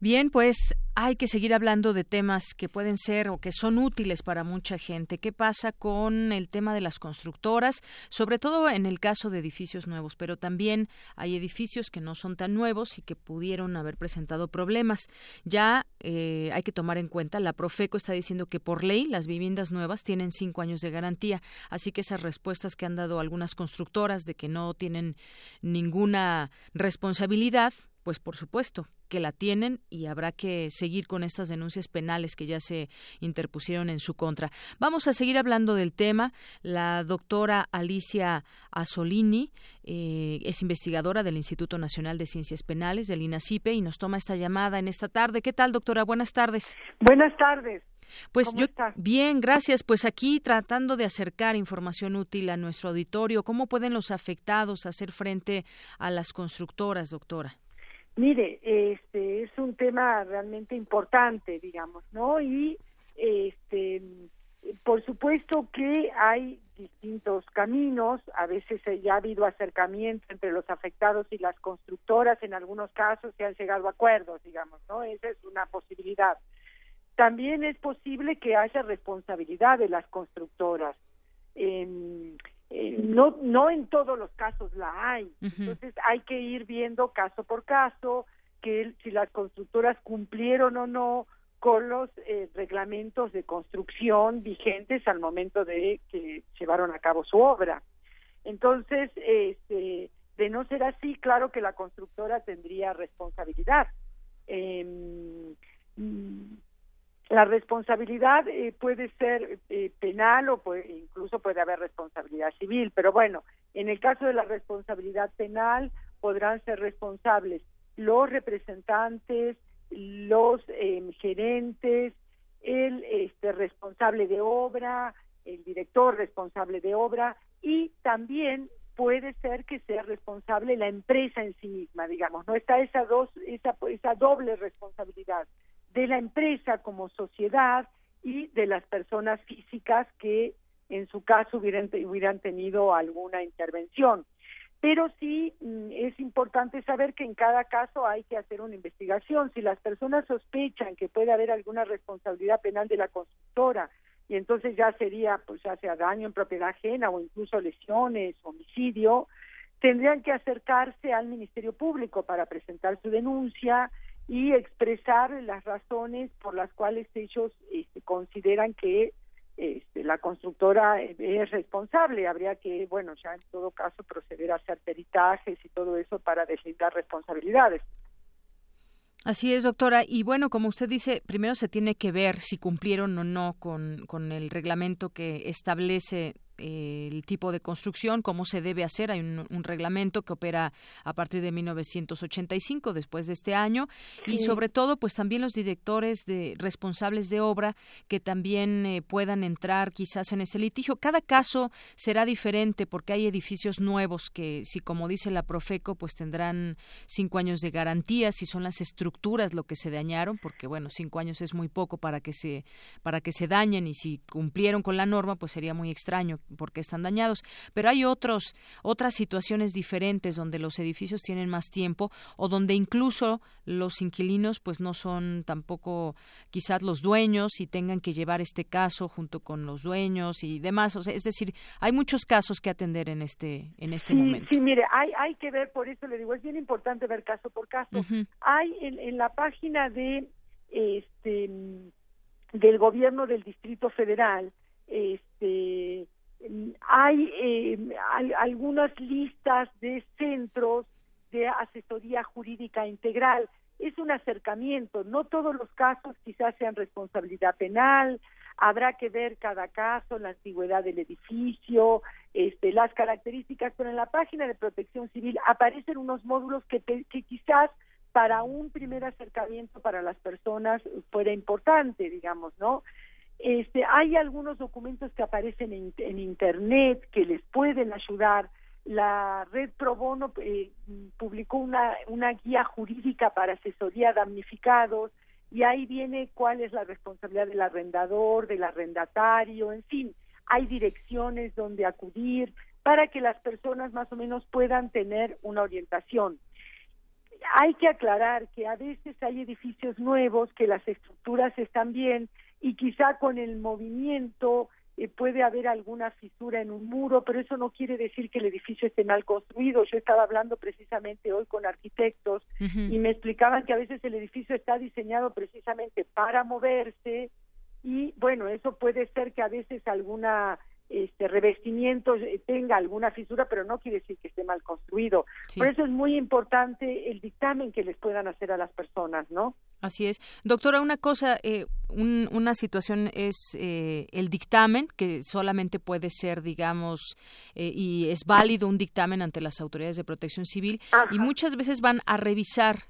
Bien, pues hay que seguir hablando de temas que pueden ser o que son útiles para mucha gente. ¿Qué pasa con el tema de las constructoras? Sobre todo en el caso de edificios nuevos, pero también hay edificios que no son tan nuevos y que pudieron haber presentado problemas. Ya eh, hay que tomar en cuenta, la Profeco está diciendo que por ley las viviendas nuevas tienen cinco años de garantía, así que esas respuestas que han dado algunas constructoras de que no tienen ninguna responsabilidad, pues por supuesto que la tienen y habrá que seguir con estas denuncias penales que ya se interpusieron en su contra. Vamos a seguir hablando del tema. La doctora Alicia Asolini eh, es investigadora del Instituto Nacional de Ciencias Penales, del INACIPE, y nos toma esta llamada en esta tarde. ¿Qué tal, doctora? Buenas tardes. Buenas tardes. Pues yo bien, gracias. Pues aquí tratando de acercar información útil a nuestro auditorio, ¿cómo pueden los afectados hacer frente a las constructoras, doctora? Mire, este es un tema realmente importante, digamos, ¿no? Y este por supuesto que hay distintos caminos, a veces ya ha habido acercamiento entre los afectados y las constructoras, en algunos casos se han llegado a acuerdos, digamos, ¿no? Esa es una posibilidad. También es posible que haya responsabilidad de las constructoras. No, no en todos los casos la hay. Entonces hay que ir viendo caso por caso que si las constructoras cumplieron o no con los eh, reglamentos de construcción vigentes al momento de que llevaron a cabo su obra. Entonces, este, de no ser así, claro que la constructora tendría responsabilidad. Em, la responsabilidad eh, puede ser eh, penal o puede, incluso puede haber responsabilidad civil, pero bueno, en el caso de la responsabilidad penal podrán ser responsables los representantes, los em, gerentes, el este, responsable de obra, el director responsable de obra y también puede ser que sea responsable la empresa en sí misma, digamos, no está esa dos esa esa doble responsabilidad de la empresa como sociedad y de las personas físicas que en su caso hubieran, hubieran tenido alguna intervención pero sí mm, es importante saber que en cada caso hay que hacer una investigación. Si las personas sospechan que puede haber alguna responsabilidad penal de la constructora, y entonces ya sería, pues ya sea daño en propiedad ajena o incluso lesiones, homicidio, tendrían que acercarse al Ministerio Público para presentar su denuncia y expresar las razones por las cuales ellos este, consideran que este, la constructora es responsable. Habría que, bueno, ya en todo caso proceder a hacer peritajes y todo eso para deslindar responsabilidades. Así es, doctora. Y bueno, como usted dice, primero se tiene que ver si cumplieron o no con, con el reglamento que establece el tipo de construcción, cómo se debe hacer. Hay un, reglamento que opera a partir de 1985, después de este año, y sobre todo, pues también los directores de responsables de obra que también eh, puedan entrar quizás en este litigio. Cada caso será diferente porque hay edificios nuevos que, si como dice la Profeco, pues tendrán cinco años de garantía, si son las estructuras lo que se dañaron, porque bueno, cinco años es muy poco para que se para que se dañen y si cumplieron con la norma, pues sería muy extraño porque están dañados. Pero hay otros, otras situaciones diferentes donde los edificios tienen más tiempo o donde incluso los inquilinos pues no son tampoco quizás los dueños y tengan que llevar este caso junto con los dueños y demás. O sea, es decir, hay muchos casos que atender en este, en este momento. Sí, mire, hay, hay que ver, por eso le digo, es bien importante ver caso por caso. Hay en, en la página de este del gobierno del Distrito Federal, este hay eh, algunas listas de centros de asesoría jurídica integral. Es un acercamiento, no todos los casos quizás sean responsabilidad penal, habrá que ver cada caso, la antigüedad del edificio, este, las características, pero en la página de protección civil aparecen unos módulos que, que quizás para un primer acercamiento para las personas fuera importante, digamos, ¿no? Este, hay algunos documentos que aparecen en, Internet que les pueden ayudar. La red Pro Bono eh, publicó una, una guía jurídica para asesoría a damnificados y ahí viene cuál es la responsabilidad del arrendador, del arrendatario, en fin, hay direcciones donde acudir para que las personas más o menos puedan tener una orientación. Hay que aclarar que a veces hay edificios nuevos que las estructuras están bien, y quizá con el movimiento eh, puede haber alguna fisura en un muro, pero eso no quiere decir que el edificio esté mal construido. Yo estaba hablando precisamente hoy con arquitectos y me explicaban que a veces el edificio está diseñado precisamente para moverse y bueno, eso puede ser que a veces alguna este revestimiento eh, tenga alguna fisura, pero no quiere decir que esté mal construido. Por eso es muy importante el dictamen que les puedan hacer a las personas, ¿no? Así es. Doctora, una cosa, eh, una situación es eh, el dictamen, que solamente puede ser, digamos, eh, y es válido un dictamen ante las autoridades de protección civil, y muchas veces van a revisar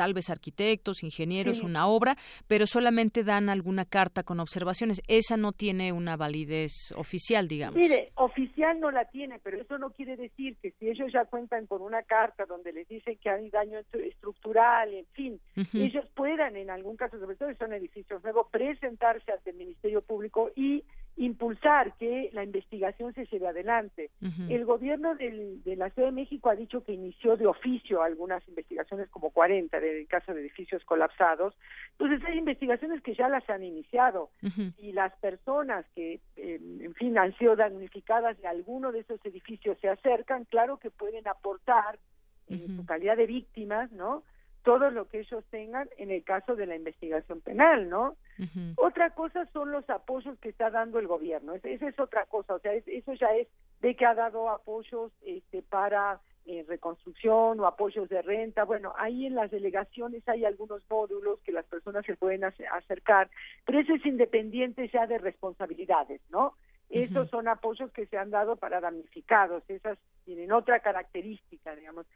tal vez arquitectos, ingenieros, una obra, pero solamente dan alguna carta con observaciones. Esa no tiene una validez oficial, digamos. Mire, oficial no la tiene, pero eso no quiere decir que si ellos ya cuentan con una carta donde les dicen que hay daño estructural, en fin, ellos puedan en algún caso, sobre todo si son edificios nuevos, presentarse ante el Ministerio Público y impulsar que la investigación se lleve adelante. El gobierno del, de la Ciudad de México ha dicho que inició de oficio algunas investigaciones, como 40 en caso de edificios colapsados. Entonces hay investigaciones que ya las han iniciado y las personas que, em, en fin, han sido damnificadas de alguno de esos edificios se acercan, claro que pueden aportar en su calidad de víctimas, ¿no? Todo lo que ellos tengan en el caso de la investigación penal, ¿no? Otra cosa son los apoyos que está dando el gobierno, esa es otra cosa, o sea, eso ya es de que ha dado apoyos este, para eh, reconstrucción o apoyos de renta, bueno, ahí en las delegaciones hay algunos módulos que las personas se pueden acercar, pero eso es independiente ya de responsabilidades, ¿no? Esos son apoyos que se han dado para damnificados, esas tienen otra característica, digamos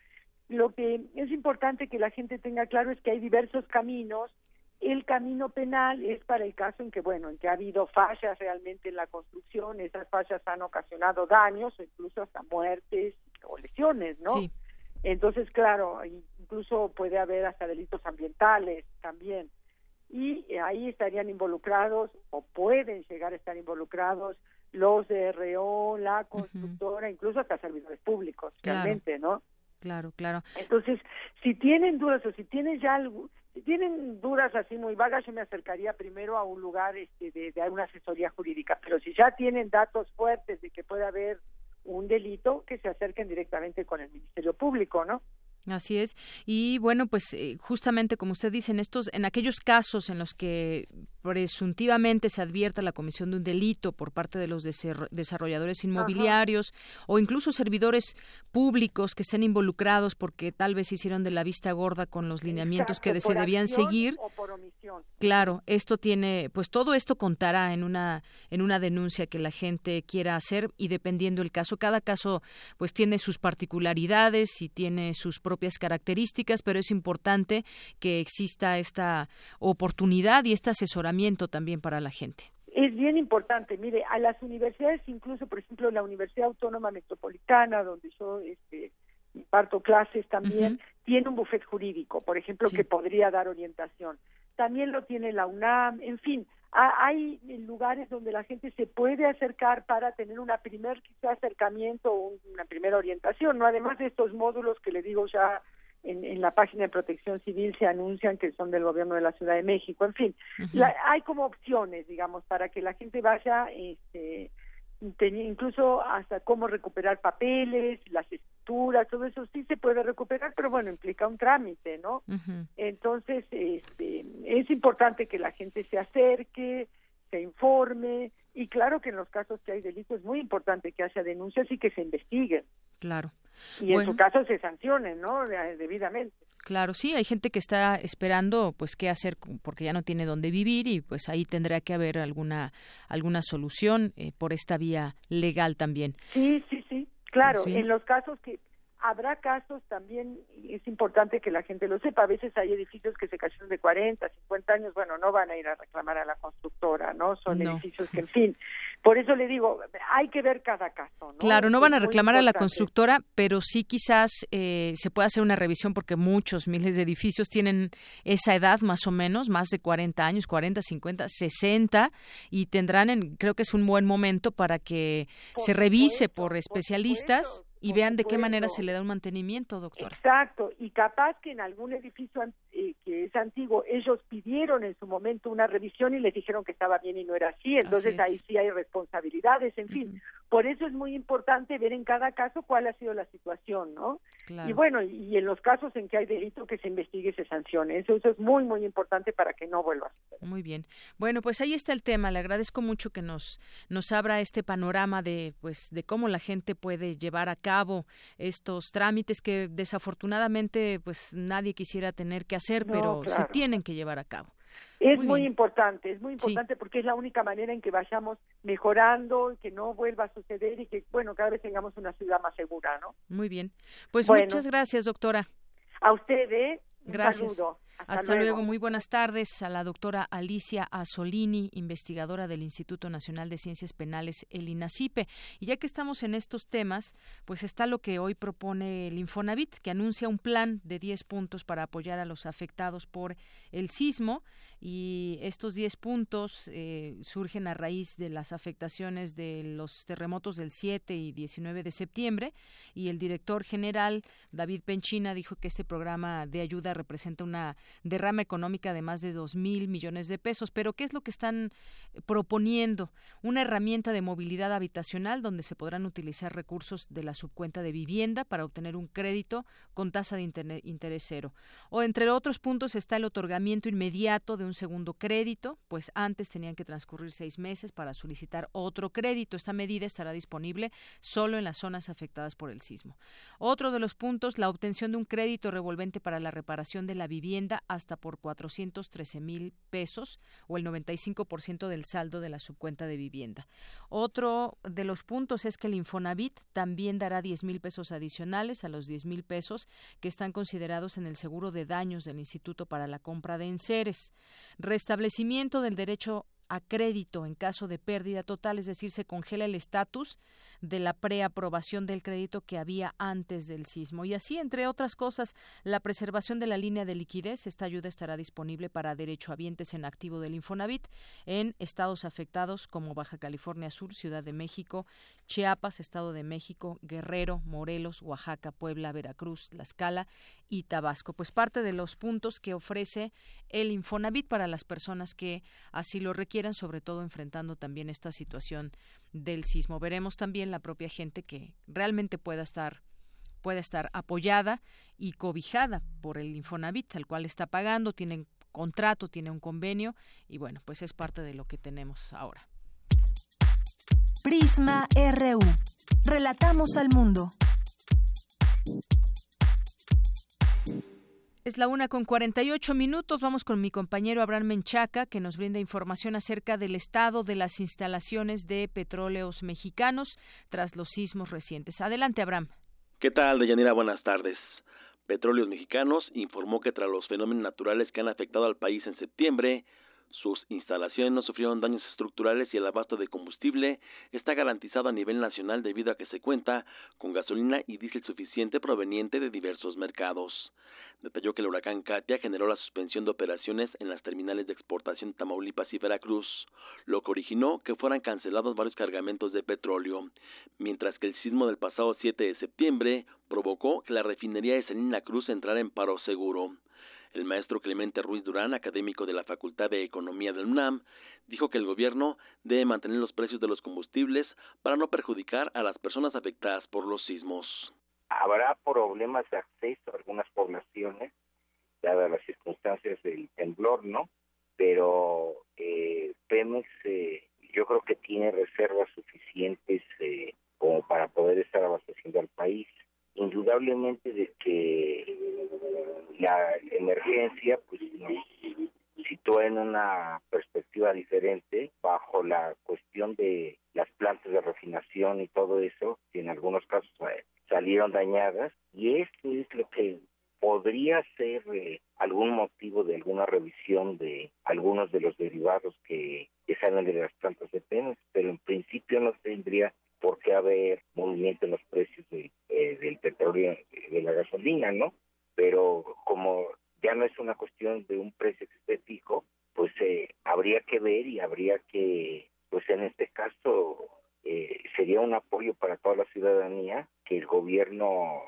lo que es importante que la gente tenga claro es que hay diversos caminos. El camino penal es para el caso en que, bueno, en que ha habido fallas realmente en la construcción, esas fallas han ocasionado daños o incluso hasta muertes o lesiones, ¿no? Entonces, claro, incluso puede haber hasta delitos ambientales también. Y ahí estarían involucrados o pueden llegar a estar involucrados los de RO, la constructora, incluso hasta servidores públicos, realmente, ¿no? Claro, claro. Entonces, si tienen dudas o si tienen ya algo, si tienen dudas así muy vagas, yo me acercaría primero a un lugar este, de, de una asesoría jurídica. Pero si ya tienen datos fuertes de que puede haber un delito, que se acerquen directamente con el Ministerio Público, ¿no? Así es. Y bueno, pues eh, justamente como usted dice, en estos, en aquellos casos en los que presuntivamente se advierta la comisión de un delito por parte de los desarrolladores inmobiliarios o incluso servidores públicos que estén involucrados porque tal vez hicieron de la vista gorda con los lineamientos que se debían seguir. Claro, esto tiene, pues todo esto contará en una en una denuncia que la gente quiera hacer y dependiendo el caso, cada caso pues tiene sus particularidades y tiene sus propias características, pero es importante que exista esta oportunidad y este asesoramiento también para la gente. Es bien importante, mire, a las universidades, incluso por ejemplo la Universidad Autónoma Metropolitana, donde yo este, imparto clases también, tiene un bufet jurídico, por ejemplo, que podría dar orientación. También lo tiene la UNAM, en fin, hay lugares donde la gente se puede acercar para tener una primer quizá acercamiento o una primera orientación, ¿no? Además de estos módulos que le digo ya en, la página de protección civil se anuncian que son del gobierno de la Ciudad de México, en fin, hay como opciones, digamos, para que la gente vaya, este, incluso hasta cómo recuperar papeles, las escrituras, todo eso sí se puede recuperar, pero bueno, implica un trámite, ¿no? Entonces, este, es importante que la gente se acerque, se informe, y claro que en los casos que hay delitos es muy importante que haya denuncias y que se investiguen. Claro. Y en su caso se sancionen, ¿no? Debidamente. Claro, sí, hay gente que está esperando, pues, qué hacer porque ya no tiene dónde vivir y, pues, ahí tendrá que haber alguna alguna solución eh, por esta vía legal también. Sí, sí, sí, claro. En los casos que habrá casos también, es importante que la gente lo sepa, a veces hay edificios que se cayeron de 40, 50 años, bueno, no van a ir a reclamar a la constructora, ¿no? Son edificios que, en fin, por eso le digo, hay que ver cada caso, ¿no? Claro, no van a reclamar a la constructora, pero sí quizás eh, se puede hacer una revisión porque muchos, miles de edificios tienen esa edad más o menos, más de 40 años, 40, 50, 60, y tendrán, en, creo que es un buen momento para que se revise por especialistas y vean de qué manera se le da un mantenimiento, doctora. Exacto, y capaz que en algún edificio eh, que es antiguo, ellos pidieron en su momento una revisión y les dijeron que estaba bien y no era así, entonces ahí sí hay responsabilidades, en fin. Por eso es muy importante ver en cada caso cuál ha sido la situación, ¿no? Y bueno, y, en los casos en que hay delito que se investigue y se sancione. Eso, eso es muy, muy importante para que no vuelva a suceder. Muy bien. Bueno, pues ahí está el tema. Le agradezco mucho que nos, nos abra este panorama de, pues, de cómo la gente puede llevar a cabo estos trámites que desafortunadamente, pues, nadie quisiera tener que hacer, pero se tienen que llevar a cabo. Es muy, importante, es muy importante porque es la única manera en que vayamos mejorando, que no vuelva a suceder y que, bueno, cada vez tengamos una ciudad más segura, ¿no? Muy bien. Pues muchas gracias, doctora. A usted, ¿eh? Gracias. Hasta, luego. Muy buenas tardes a la doctora Alicia Asolini, investigadora del Instituto Nacional de Ciencias Penales, el INACIPE. Y ya que estamos en estos temas, pues está lo que hoy propone el Infonavit, que anuncia un plan de 10 puntos para apoyar a los afectados por el sismo y estos 10 puntos eh, surgen a raíz de las afectaciones de los terremotos del 7 y 19 de septiembre y el director general David Penchina dijo que este programa de ayuda representa una derrama económica de más de 2 mil millones de pesos. Pero ¿qué es lo que están proponiendo? Una herramienta de movilidad habitacional donde se podrán utilizar recursos de la subcuenta de vivienda para obtener un crédito con tasa de interés cero. O entre otros puntos está el otorgamiento inmediato de un segundo crédito, pues antes tenían que transcurrir seis meses para solicitar otro crédito. Esta medida estará disponible solo en las zonas afectadas por el sismo. Otro de los puntos, la obtención de un crédito revolvente para la reparación de la vivienda hasta por 413 mil pesos o el 95% del saldo de la subcuenta de vivienda. Otro de los puntos es que el Infonavit también dará 10 mil pesos adicionales a los 10 mil pesos que están considerados en el seguro de daños del Instituto para la compra de enseres restablecimiento del derecho a crédito en caso de pérdida total, es decir, se congela el estatus de la preaprobación del crédito que había antes del sismo. Y así, entre otras cosas, la preservación de la línea de liquidez. Esta ayuda estará disponible para derechohabientes en activo del Infonavit en estados afectados como Baja California Sur, Ciudad de México, Chiapas, Estado de México, Guerrero, Morelos, Oaxaca, Puebla, Veracruz, Tlaxcala y Tabasco. Pues parte de los puntos que ofrece el Infonavit para las personas que así lo requieran, sobre todo enfrentando también esta situación del sismo. Veremos también la propia gente que realmente pueda estar pueda estar apoyada y cobijada por el Infonavit, al cual está pagando, tiene contrato, tiene un convenio y bueno, pues es parte de lo que tenemos ahora. Prisma RU. Relatamos al mundo. Es la una con 48 minutos. Vamos con mi compañero Abraham Menchaca, que nos brinda información acerca del estado de las instalaciones de petróleos mexicanos tras los sismos recientes. Adelante, Abraham. ¿Qué tal, Deyanira? Buenas tardes. Petróleos Mexicanos informó que tras los fenómenos naturales que han afectado al país en septiembre, sus instalaciones no sufrieron daños estructurales y el abasto de combustible está garantizado a nivel nacional debido a que se cuenta con gasolina y diésel suficiente proveniente de diversos mercados. Detalló que el huracán Katia generó la suspensión de operaciones en las terminales de exportación Tamaulipas y Veracruz, lo que originó que fueran cancelados varios cargamentos de petróleo, mientras que el sismo del pasado 7 de septiembre provocó que la refinería de Salina Cruz entrara en paro seguro. El maestro Clemente Ruiz Durán, académico de la Facultad de Economía del UNAM, dijo que el gobierno debe mantener los precios de los combustibles para no perjudicar a las personas afectadas por los sismos. Habrá problemas de acceso a algunas poblaciones, dadas las circunstancias del temblor, ¿no? Pero eh, Pemex eh, yo creo que tiene reservas suficientes eh, como para poder estar abasteciendo al país indudablemente de que la emergencia pues nos sitúa en una perspectiva diferente bajo la cuestión de las plantas de refinación y todo eso que en algunos casos eh, salieron dañadas. Y esto es lo que podría ser eh, algún motivo de alguna revisión de algunos de los derivados que, que salen de las plantas de penas, pero en principio no tendría por qué haber movimiento en los precios de, eh, del petróleo, de la gasolina, ¿no? Pero como ya no es una cuestión de un precio que esté fijo, pues eh, habría que ver y habría que, pues en este caso, eh, sería un apoyo para toda la ciudadanía que el gobierno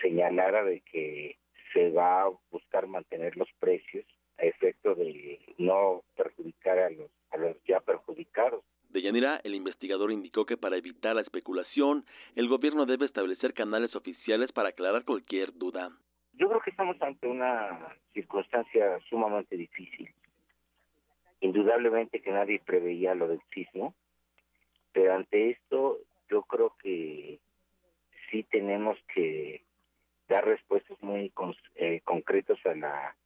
señalara de que se va a buscar mantener los precios a efecto de no perjudicar a los, a los ya perjudicados. De Yanira, el investigador indicó que para evitar la especulación, el gobierno debe establecer canales oficiales para aclarar cualquier duda. Yo creo que estamos ante una circunstancia sumamente difícil. Indudablemente que nadie preveía lo del sismo, pero ante esto yo creo que sí tenemos que dar respuestas muy eh, concretas a la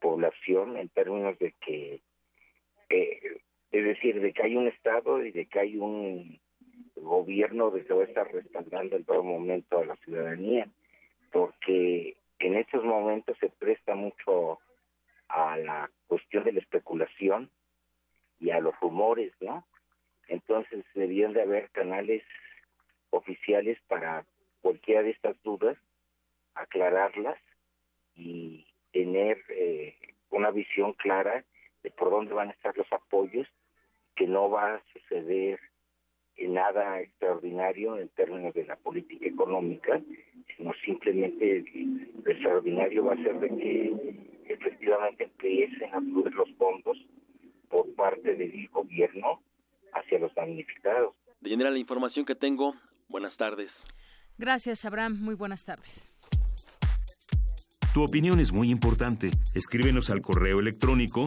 población en términos de que eh, es decir, de que hay un Estado y de que hay un gobierno de que va a estar respaldando en todo momento a la ciudadanía, porque en estos momentos se presta mucho a la cuestión de la especulación y a los rumores, ¿no? Entonces debían de haber canales oficiales para cualquiera de estas dudas, aclararlas y tener eh, una visión clara de por dónde van a estar los apoyos, que no va a suceder nada extraordinario en términos de la política económica, sino simplemente lo extraordinario va a ser de que efectivamente empiecen a fluir los fondos por parte del gobierno hacia los damnificados. De general la información que tengo, buenas tardes. Gracias, Abraham. Muy buenas tardes. Tu opinión es muy importante. Escríbenos al correo electrónico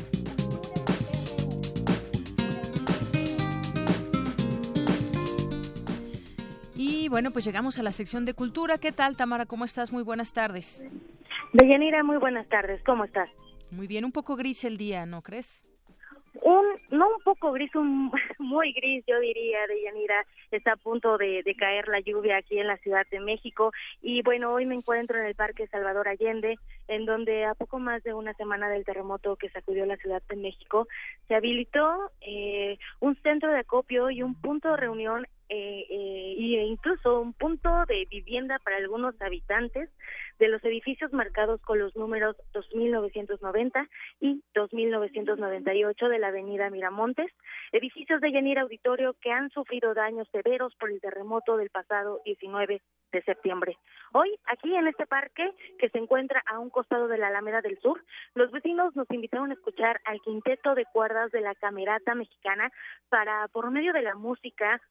Bueno, pues llegamos a la sección de cultura. ¿Qué tal, Tamara? ¿Cómo estás? Muy buenas tardes. Deyanira, muy buenas tardes. ¿Cómo estás? Muy bien, un poco gris el día, ¿no crees? un no un poco gris, un (laughs) muy gris, yo diría, de Yanira. Está a punto de, de, caer la lluvia aquí en la Ciudad de México. Y bueno, hoy me encuentro en el Parque Salvador Allende, en donde a poco más de una semana del terremoto que sacudió la Ciudad de México, se habilitó eh, un centro de acopio y un punto de reunión eh, eh, e incluso un punto de vivienda para algunos habitantes de los edificios marcados con los números 2990 y 2998 de la avenida Miramontes, edificios de Yanira Auditorio que han sufrido daños severos por el terremoto del pasado 19 de septiembre. Hoy, aquí en este parque, que se encuentra a un costado de la Alameda del Sur, los vecinos nos invitaron a escuchar al quinteto de cuerdas de la Camerata Mexicana para, por medio de la música,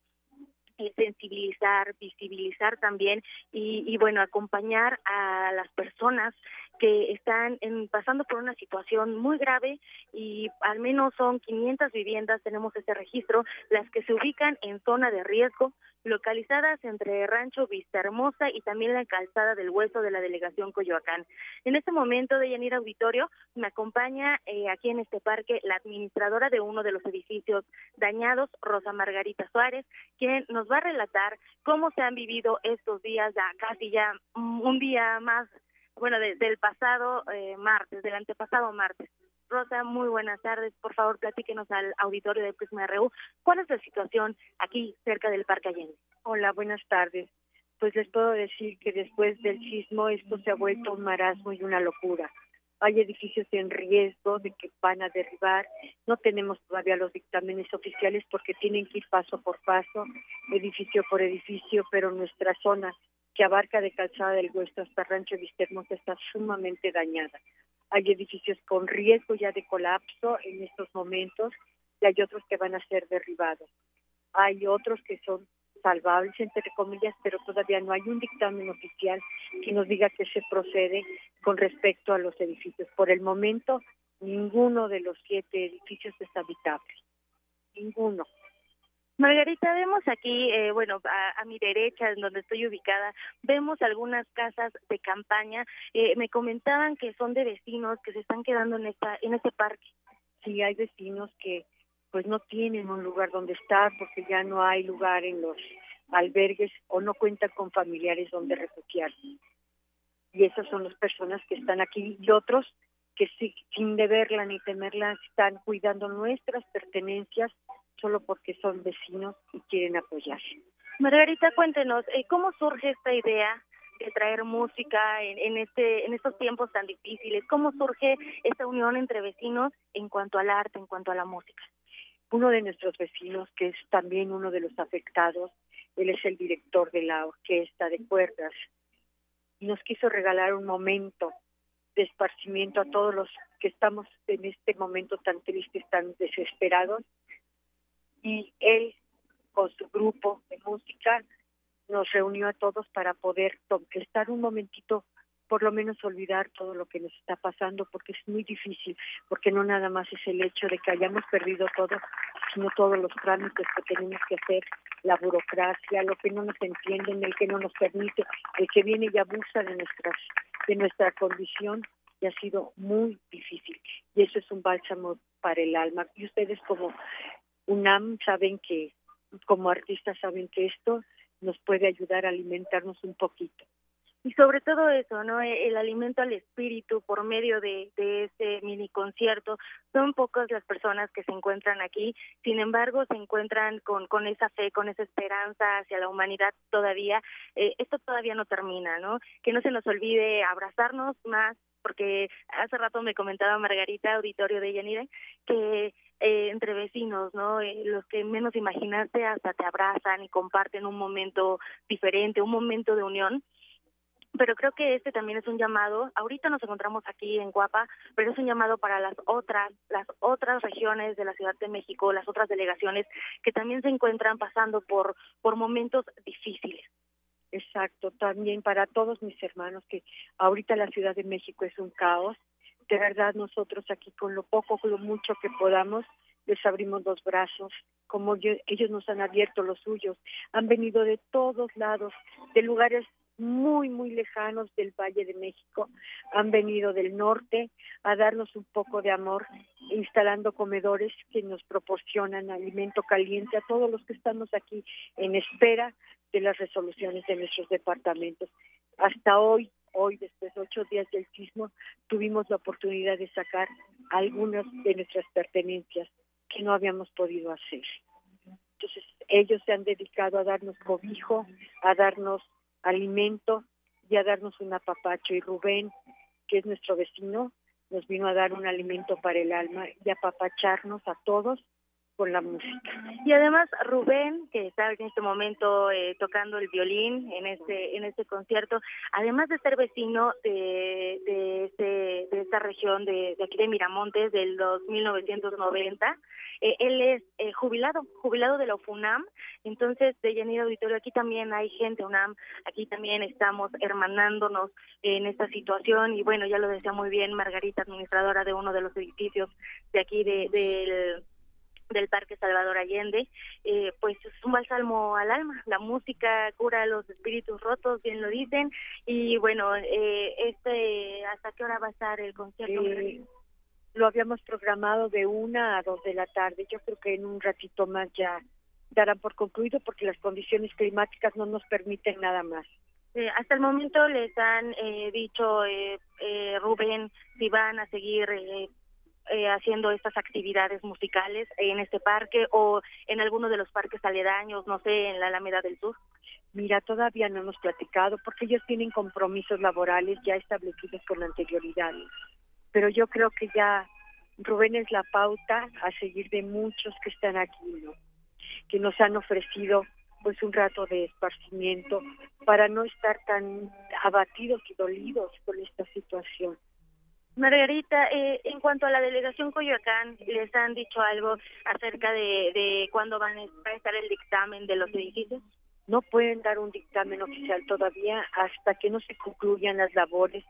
sensibilizar, visibilizar también y, y, bueno, acompañar a las personas que están en, pasando por una situación muy grave y al menos son 500 viviendas, tenemos este registro, las que se ubican en zona de riesgo, localizadas entre Rancho Vista Hermosa y también la calzada del Hueso de la delegación Coyoacán. En este momento de Yanir Auditorio me acompaña eh, aquí en este parque la administradora de uno de los edificios dañados, Rosa Margarita Suárez, quien nos va a relatar cómo se han vivido estos días, ya casi ya un día más bueno, del pasado eh, martes, del antepasado martes. Rosa, muy buenas tardes. Por favor, platíquenos al auditorio de Prisma RU. ¿Cuál es la situación aquí cerca del Parque Allende? Hola, buenas tardes. Pues les puedo decir que después del sismo esto se ha vuelto un marasmo y una locura. Hay edificios en riesgo de que van a derribar. No tenemos todavía los dictámenes oficiales porque tienen que ir paso por paso, edificio por edificio, pero nuestra zona que abarca de Calzada del Hueso hasta Rancho Vistermos está sumamente dañada. Hay edificios con riesgo ya de colapso en estos momentos y hay otros que van a ser derribados. Hay otros que son salvables, entre comillas, pero todavía no hay un dictamen oficial que nos diga que se procede con respecto a los edificios. Por el momento, ninguno de los siete edificios es habitable. Ninguno. Margarita, vemos aquí, eh, bueno, a, mi derecha, en donde estoy ubicada, vemos algunas casas de campaña. Eh, me comentaban que son de vecinos que se están quedando en esta, en este parque. Sí, hay vecinos que pues no tienen un lugar donde estar porque ya no hay lugar en los albergues o no cuentan con familiares donde refugiarse. Y esas son las personas que están aquí y otros que sin deberla ni temerla están cuidando nuestras pertenencias solo porque son vecinos y quieren apoyar. Margarita, cuéntenos, eh, ¿cómo surge esta idea de traer música en, en, este en estos tiempos tan difíciles? ¿Cómo surge esta unión entre vecinos en cuanto al arte, en cuanto a la música? Uno de nuestros vecinos, que es también uno de los afectados, él es el director de la orquesta de cuerdas, y nos quiso regalar un momento de esparcimiento a todos los que estamos en este momento tan tristes, tan desesperados, y él con su grupo de música nos reunió a todos para poder estar un momentito por lo menos olvidar todo lo que nos está pasando porque es muy difícil, porque no nada más es el hecho de que hayamos perdido todo, sino todos los trámites que tenemos que hacer, la burocracia, lo que no nos entienden, el que no nos permite, el que viene y abusa de nuestras de nuestra condición y ha sido muy difícil. Y eso es un bálsamo para el alma. Y ustedes como UNAM saben que, como artistas saben que esto nos puede ayudar a alimentarnos un poquito y sobre todo eso, ¿no? E, el alimento al espíritu por medio de, de este mini concierto. Son pocas las personas que se encuentran aquí, sin embargo, se encuentran con, con esa fe, con esa esperanza hacia la humanidad todavía. Eh, esto todavía no termina, ¿no? Que no se nos olvide abrazarnos más, porque hace rato me comentaba Margarita, auditorio de Yanire, que eh, entre vecinos, ¿no? Eh, los que menos imaginaste hasta te abrazan y comparten un momento diferente, un momento de unión pero creo que este también es un llamado. Ahorita nos encontramos aquí en Guapa, pero es un llamado para las otras, las otras regiones de la Ciudad de México, las otras delegaciones que también se encuentran pasando por por momentos difíciles. Exacto, también para todos mis hermanos que ahorita la Ciudad de México es un caos. De verdad nosotros aquí con lo poco, con lo mucho que podamos, les abrimos los brazos, como ellos nos han abierto los suyos. Han venido de todos lados, de lugares muy, muy lejanos del Valle de México, han venido del norte a darnos un poco de amor, instalando comedores que nos proporcionan alimento caliente a todos los que estamos aquí en espera de las resoluciones de nuestros departamentos. Hasta hoy, hoy, después de ocho días del sismo, tuvimos la oportunidad de sacar algunas de nuestras pertenencias que no habíamos podido hacer. Entonces, ellos se han dedicado a darnos cobijo, a darnos alimento y a darnos un apapacho. Y Rubén, que es nuestro vecino, nos vino a dar un alimento para el alma y apapacharnos a todos con la música. Y además Rubén, que está en este momento eh, tocando el violín en este en este concierto, además de ser vecino de de, este, de esta región de, aquí de Miramontes del 1990, eh, él es eh, jubilado, jubilado de la UFUNAM, entonces de Yanira Auditorio aquí también hay gente UNAM, aquí también estamos hermanándonos en esta situación y bueno, ya lo decía muy bien Margarita, administradora de uno de los edificios de aquí de, del del Parque Salvador Allende, eh, pues es un balsalmo al alma. La música cura los espíritus rotos, bien lo dicen. Y bueno, eh, este, ¿hasta qué hora va a estar el concierto? Eh, lo habíamos programado de una a dos de la tarde. Yo creo que en un ratito más ya darán por concluido porque las condiciones climáticas no nos permiten nada más. Eh, hasta el momento les han dicho, Rubén, si van a seguir eh, haciendo estas actividades musicales en este parque o en alguno de los parques aledaños, no sé, en la Alameda del Sur? Mira, todavía no hemos platicado porque ellos tienen compromisos laborales ya establecidos con anterioridad. Pero yo creo que ya Rubén es la pauta a seguir de muchos que están aquí, ¿no? Que nos han ofrecido pues un rato de esparcimiento para no estar tan abatidos y dolidos con esta situación. Margarita, eh, en cuanto a la delegación Coyoacán, ¿les han dicho algo acerca de, de cuándo van a estar el dictamen de los edificios? No pueden dar un dictamen oficial todavía hasta que no se concluyan las labores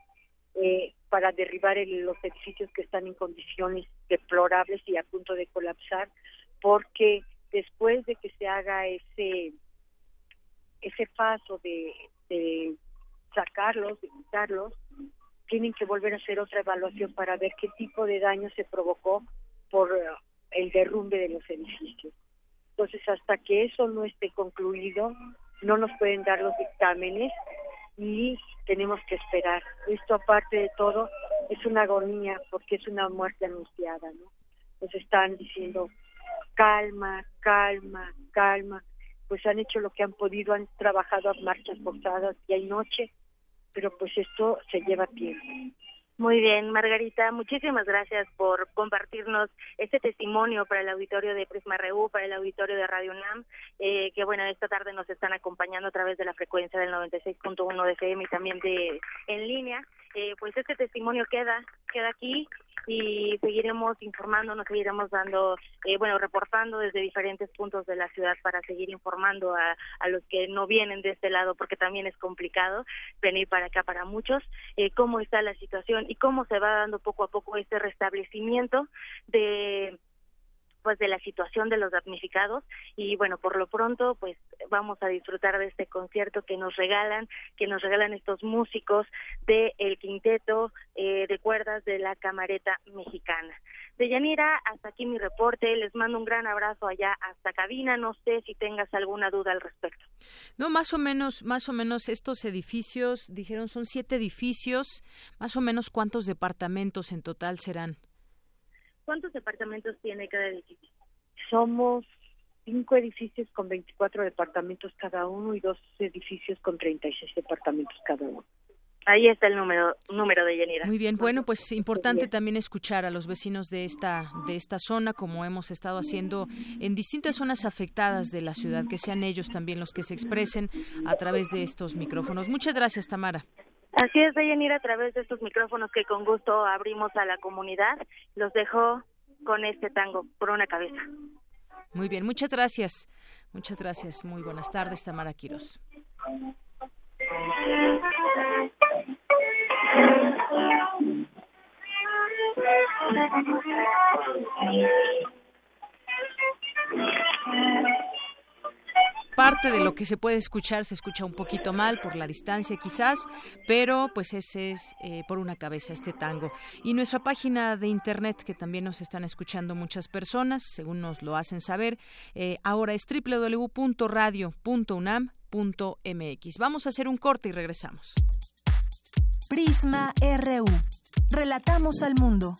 eh, para derribar los edificios que están en condiciones deplorables y a punto de colapsar, porque después de que se haga ese ese paso de, de sacarlos, de quitarlos, tienen que volver a hacer otra evaluación para ver qué tipo de daño se provocó por eh, el derrumbe de los edificios. Entonces, hasta que eso no esté concluido, no nos pueden dar los dictámenes y tenemos que esperar. Esto, aparte de todo, es una agonía porque es una muerte anunciada, ¿no? Nos están diciendo calma, calma, calma. Pues han hecho lo que han podido, han trabajado a marchas forzadas y noche pero pues esto se lleva tiempo. Muy bien, Margarita, muchísimas gracias por compartirnos este testimonio para el auditorio de Prisma RU, para el auditorio de Radio UNAM, eh, que bueno, esta tarde nos están acompañando a través de la frecuencia del 96.1 de FM y también de en línea. Eh, pues este testimonio queda, queda aquí y seguiremos informando, nos seguiremos dando, eh, bueno, reportando desde diferentes puntos de la ciudad para seguir informando a, a los que no vienen de este lado, porque también es complicado venir para acá para muchos, eh, cómo está la situación y cómo se va dando poco a poco este restablecimiento de pues de la situación de los damnificados y bueno por lo pronto pues vamos a disfrutar de este concierto que nos regalan que nos regalan estos músicos de el quinteto eh, de cuerdas de la camareta mexicana Deyanira, hasta aquí mi reporte. Les mando un gran abrazo allá hasta cabina. No sé si tengas alguna duda al respecto. No, más o menos, más o menos estos edificios, dijeron son siete edificios, más o menos cuántos departamentos en total serán. ¿Cuántos departamentos tiene cada edificio? Somos cinco edificios con 24 departamentos cada uno y dos edificios con 36 departamentos cada uno. Ahí está el número número de Yanira. Muy bien, bueno, pues importante también escuchar a los vecinos de esta de esta zona como hemos estado haciendo en distintas zonas afectadas de la ciudad, que sean ellos también los que se expresen a través de estos micrófonos. Muchas gracias, Tamara. Así es, Deyanira, a través de estos micrófonos que con gusto abrimos a la comunidad, los dejo con este tango por una cabeza. Muy bien, muchas gracias. Muchas gracias. Muy buenas tardes, Tamara Quiros. Parte de lo que se puede escuchar se escucha un poquito mal por la distancia quizás, pero pues ese es eh, por una cabeza este tango. Y nuestra página de internet, que también nos están escuchando muchas personas, según nos lo hacen saber, eh, ahora es www.radio.unam.mx. Vamos a hacer un corte y regresamos. Prisma RU. Relatamos al mundo.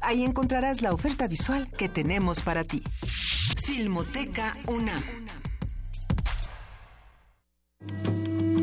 Ahí encontrarás la oferta visual que tenemos para ti. Filmoteca UNAM.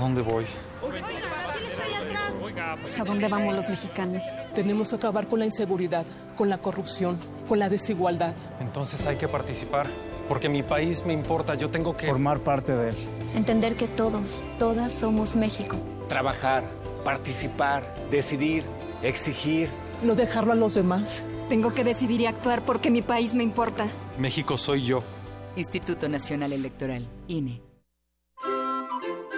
Dónde voy? ¿A dónde vamos los mexicanos? Tenemos que acabar con la inseguridad, con la corrupción, con la desigualdad. Entonces hay que participar, porque mi país me importa, yo tengo que... Formar parte de él. Entender que todos, todas somos México. Trabajar, participar, decidir, exigir. No dejarlo a los demás. Tengo que decidir y actuar porque mi país me importa. México soy yo. Instituto Nacional Electoral, INE.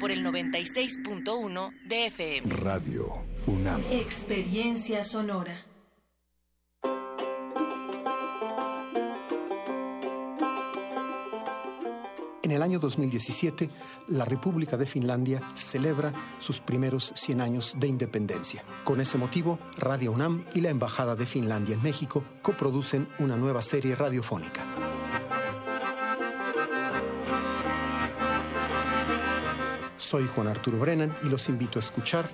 Por el 96.1 de FM. Radio UNAM. Experiencia sonora. En el año 2017, la República de Finlandia celebra sus primeros 100 años de independencia. Con ese motivo, Radio UNAM y la Embajada de Finlandia en México coproducen una nueva serie radiofónica. Soy Juan Arturo Brennan y los invito a escuchar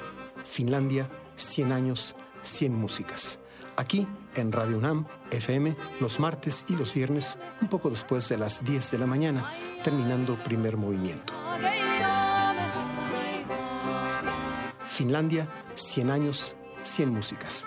Finlandia, 100 años, 100 músicas. Aquí en Radio UNAM, FM, los martes y los viernes, un poco después de las 10 de la mañana, terminando primer movimiento. Finlandia, 100 años, 100 músicas.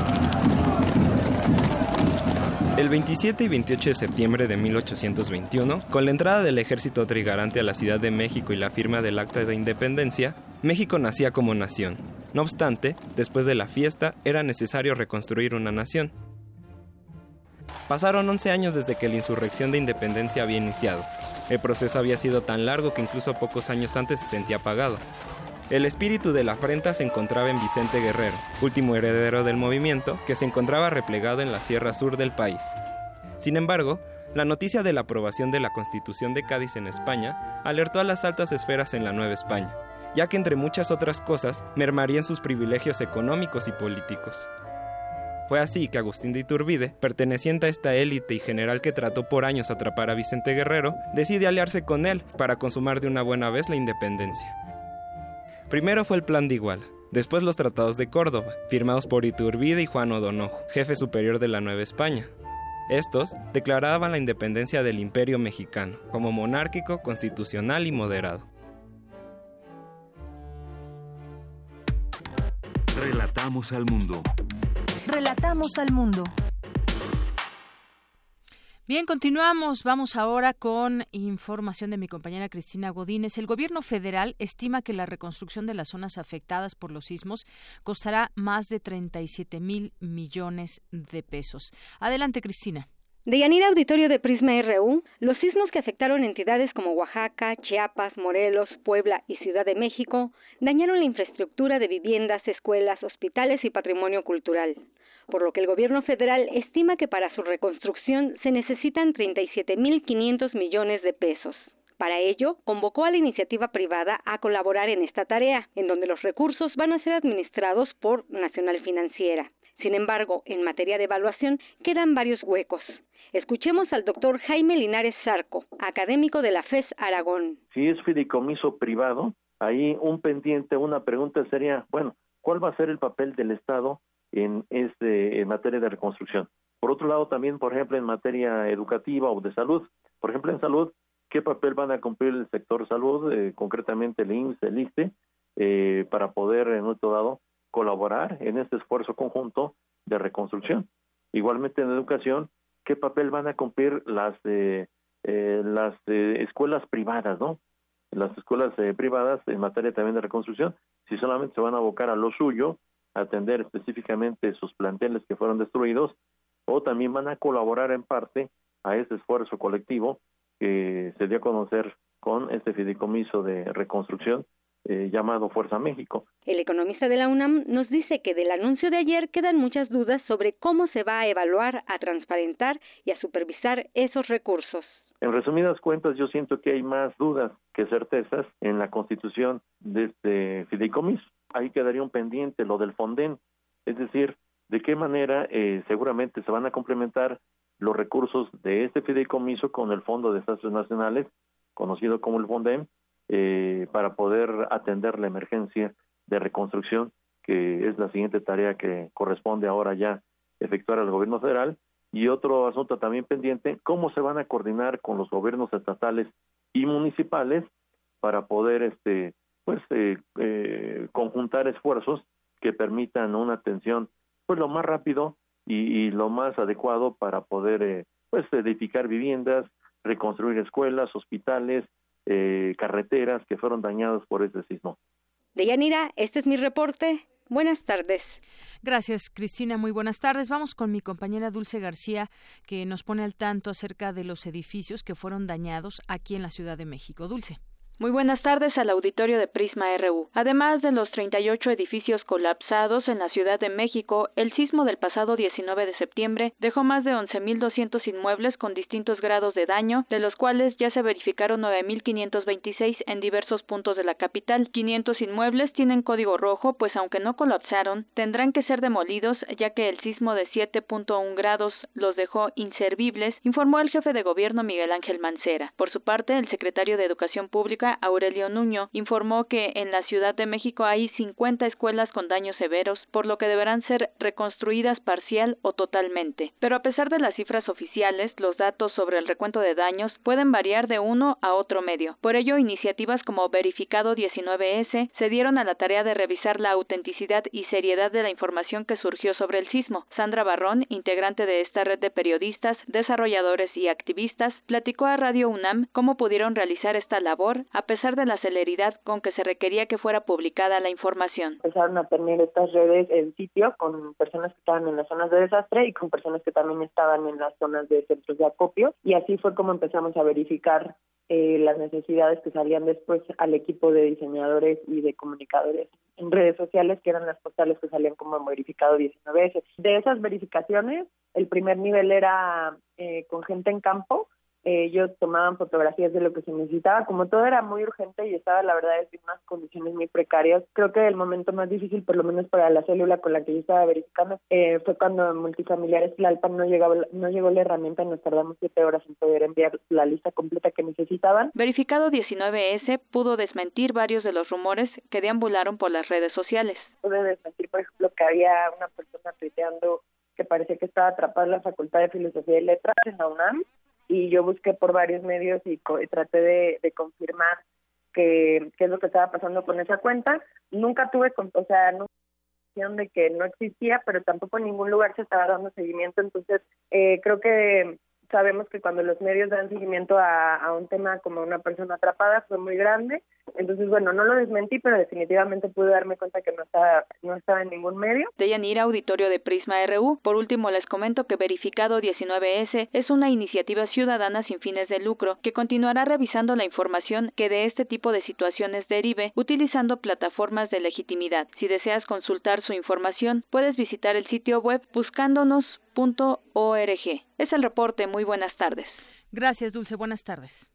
El 27 y 28 de septiembre de 1821, con la entrada del ejército trigarante a la Ciudad de México y la firma del Acta de Independencia, México nacía como nación. No obstante, después de la fiesta, era necesario reconstruir una nación. Pasaron 11 años desde que la insurrección de independencia había iniciado. El proceso había sido tan largo que incluso pocos años antes se sentía apagado. El espíritu de la afrenta se encontraba en Vicente Guerrero, último heredero del movimiento, que se encontraba replegado en la sierra sur del país. Sin embargo, la noticia de la aprobación de la Constitución de Cádiz en España alertó a las altas esferas en la Nueva España, ya que entre muchas otras cosas mermarían sus privilegios económicos y políticos. Fue así que Agustín de Iturbide, perteneciente a esta élite y general que trató por años atrapar a Vicente Guerrero, decide aliarse con él para consumar de una buena vez la independencia. Primero fue el Plan de Iguala, después los Tratados de Córdoba, firmados por Iturbide y Juan O'Donojo, jefe superior de la Nueva España. Estos declaraban la independencia del Imperio mexicano como monárquico, constitucional y moderado. Relatamos al mundo. Relatamos al mundo. Bien, continuamos. Vamos ahora con información de mi compañera Cristina Godínez. El gobierno federal estima que la reconstrucción de las zonas afectadas por los sismos costará más de 37 mil millones de pesos. Adelante, Cristina. De Yanira Auditorio de Prisma RU, los sismos que afectaron entidades como Oaxaca, Chiapas, Morelos, Puebla y Ciudad de México dañaron la infraestructura de viviendas, escuelas, hospitales y patrimonio cultural, por lo que el gobierno federal estima que para su reconstrucción se necesitan 37.500 millones de pesos. Para ello, convocó a la iniciativa privada a colaborar en esta tarea, en donde los recursos van a ser administrados por Nacional Financiera. Sin embargo, en materia de evaluación quedan varios huecos. Escuchemos al doctor Jaime Linares Zarco, académico de la FES Aragón. Si es fideicomiso privado, ahí un pendiente, una pregunta sería, bueno, ¿cuál va a ser el papel del Estado en, este, en materia de reconstrucción? Por otro lado, también, por ejemplo, en materia educativa o de salud, por ejemplo, en salud, ¿qué papel van a cumplir el sector salud, eh, concretamente el IMSS, el ISTE, eh, para poder, en otro dado, colaborar en este esfuerzo conjunto de reconstrucción. Igualmente en educación, ¿qué papel van a cumplir las eh, eh las escuelas privadas, no? Las escuelas privadas en materia también de reconstrucción, si solamente se van a abocar a lo suyo, atender específicamente sus planteles que fueron destruidos, o también van a colaborar en parte a ese esfuerzo colectivo que se dio a conocer con este fideicomiso de reconstrucción eh, llamado Fuerza México. El economista de la UNAM nos dice que del anuncio de ayer quedan muchas dudas sobre cómo se va a evaluar, a transparentar y a supervisar esos recursos. En resumidas cuentas, yo siento que hay más dudas que certezas en la constitución de este fideicomiso. Ahí quedaría un pendiente lo del Fonden, es decir, de qué manera eh, seguramente se van a complementar los recursos de este fideicomiso con el Fondo de Desastres Nacionales, conocido como el Fonden, eh, para poder atender la emergencia de reconstrucción, que es la siguiente tarea que corresponde ahora ya efectuar al gobierno federal. Y otro asunto también pendiente, cómo se van a coordinar con los gobiernos estatales y municipales para poder este pues eh, eh, conjuntar esfuerzos que permitan una atención pues lo más rápido y, y lo más adecuado para poder pues edificar viviendas, reconstruir escuelas, hospitales, eh, carreteras que fueron dañadas por este sismo. Deyanira, este es mi reporte. Buenas tardes. Gracias, Cristina. Muy buenas tardes. Vamos con mi compañera Dulce García, que nos pone al tanto acerca de los edificios que fueron dañados aquí en la Ciudad de México. Dulce. Muy buenas tardes al auditorio de Prisma RU. Además de los 38 edificios colapsados en la Ciudad de México, el sismo del pasado 19 de septiembre dejó más de 11.200 inmuebles con distintos grados de daño, de los cuales ya se verificaron 9.526 en diversos puntos de la capital. 500 inmuebles tienen código rojo, pues aunque no colapsaron, tendrán que ser demolidos ya que el sismo de 7.1 grados los dejó inservibles, informó el jefe de gobierno Miguel Ángel Mancera. Por su parte, el secretario de Educación Pública Aurelio Nuño, informó que en la Ciudad de México hay 50 escuelas con daños severos, por lo que deberán ser reconstruidas parcial o totalmente. Pero a pesar de las cifras oficiales, los datos sobre el recuento de daños pueden variar de uno a otro medio. Por ello, iniciativas como Verificado 19S se dieron a la tarea de revisar la autenticidad y seriedad de la información que surgió sobre el sismo. Sandra Barrón, integrante de esta red de periodistas, desarrolladores y activistas, platicó a Radio UNAM cómo pudieron realizar esta labor a pesar de la celeridad con que se requería que fuera publicada la información. Empezaron a tener estas redes en sitio con personas que estaban en las zonas de desastre y con personas que también estaban en las zonas de centros de acopio y así fue como empezamos a verificar eh, las necesidades que salían después al equipo de diseñadores y de comunicadores en redes sociales, que eran las postales que salían como verificado 19 veces. De esas verificaciones, el primer nivel era eh, con gente en campo, ellos tomaban fotografías de lo que se necesitaba. Como todo era muy urgente y estaba, la verdad, en unas condiciones muy precarias, creo que el momento más difícil, por lo menos para la célula con la que yo estaba verificando, eh, fue cuando en multifamiliares Tlalpan no, llegaba, no llegó la herramienta nos tardamos siete horas en poder enviar la lista completa que necesitaban. Verificado 19S pudo desmentir varios de los rumores que deambularon por las redes sociales. Pude desmentir, por ejemplo, que había una persona tuiteando que parecía que estaba atrapada en la Facultad de Filosofía y Letras en la UNAM y yo busqué por varios medios y, traté de, confirmar qué es lo que estaba pasando con esa cuenta. Nunca tuve, o sea, no de que no existía, pero tampoco en ningún lugar se estaba dando seguimiento. Entonces, eh, creo que sabemos que cuando los medios dan seguimiento a, a, un tema como una persona atrapada fue muy grande. Entonces, bueno, no lo desmentí, pero definitivamente pude darme cuenta que no estaba, no estaba en ningún medio. Deyanira, auditorio de Prisma RU. Por último, les comento que Verificado 19S es una iniciativa ciudadana sin fines de lucro que continuará revisando la información que de este tipo de situaciones derive utilizando plataformas de legitimidad. Si deseas consultar su información, puedes visitar el sitio web buscándonos .org. Es el reporte. Muy buenas tardes. Gracias, Dulce. Buenas tardes.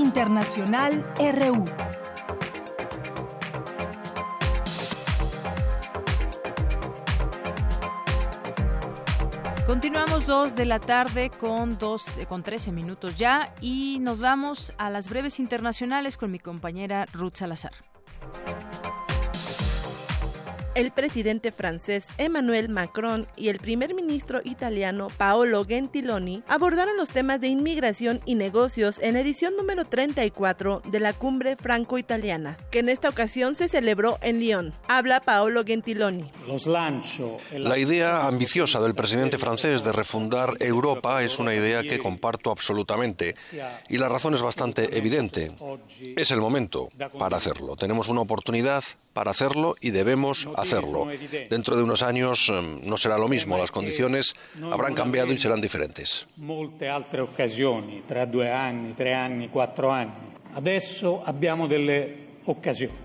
Internacional RU. Continuamos dos de la tarde con dos eh, con 13 minutos ya y nos vamos a las breves internacionales con mi compañera Ruth Salazar el presidente francés Emmanuel Macron y el primer ministro italiano Paolo Gentiloni abordaron los temas de inmigración y negocios en la edición número 34 de la cumbre franco-italiana, que en esta ocasión se celebró en Lyon. Habla Paolo Gentiloni. La idea ambiciosa del presidente francés de refundar Europa es una idea que comparto absolutamente y la razón es bastante evidente. Es el momento para hacerlo. Tenemos una oportunidad para hacerlo y debemos hacerlo. Dentro de unos años em, no será lo mismo, las condiciones habrán cambiado y serán diferentes.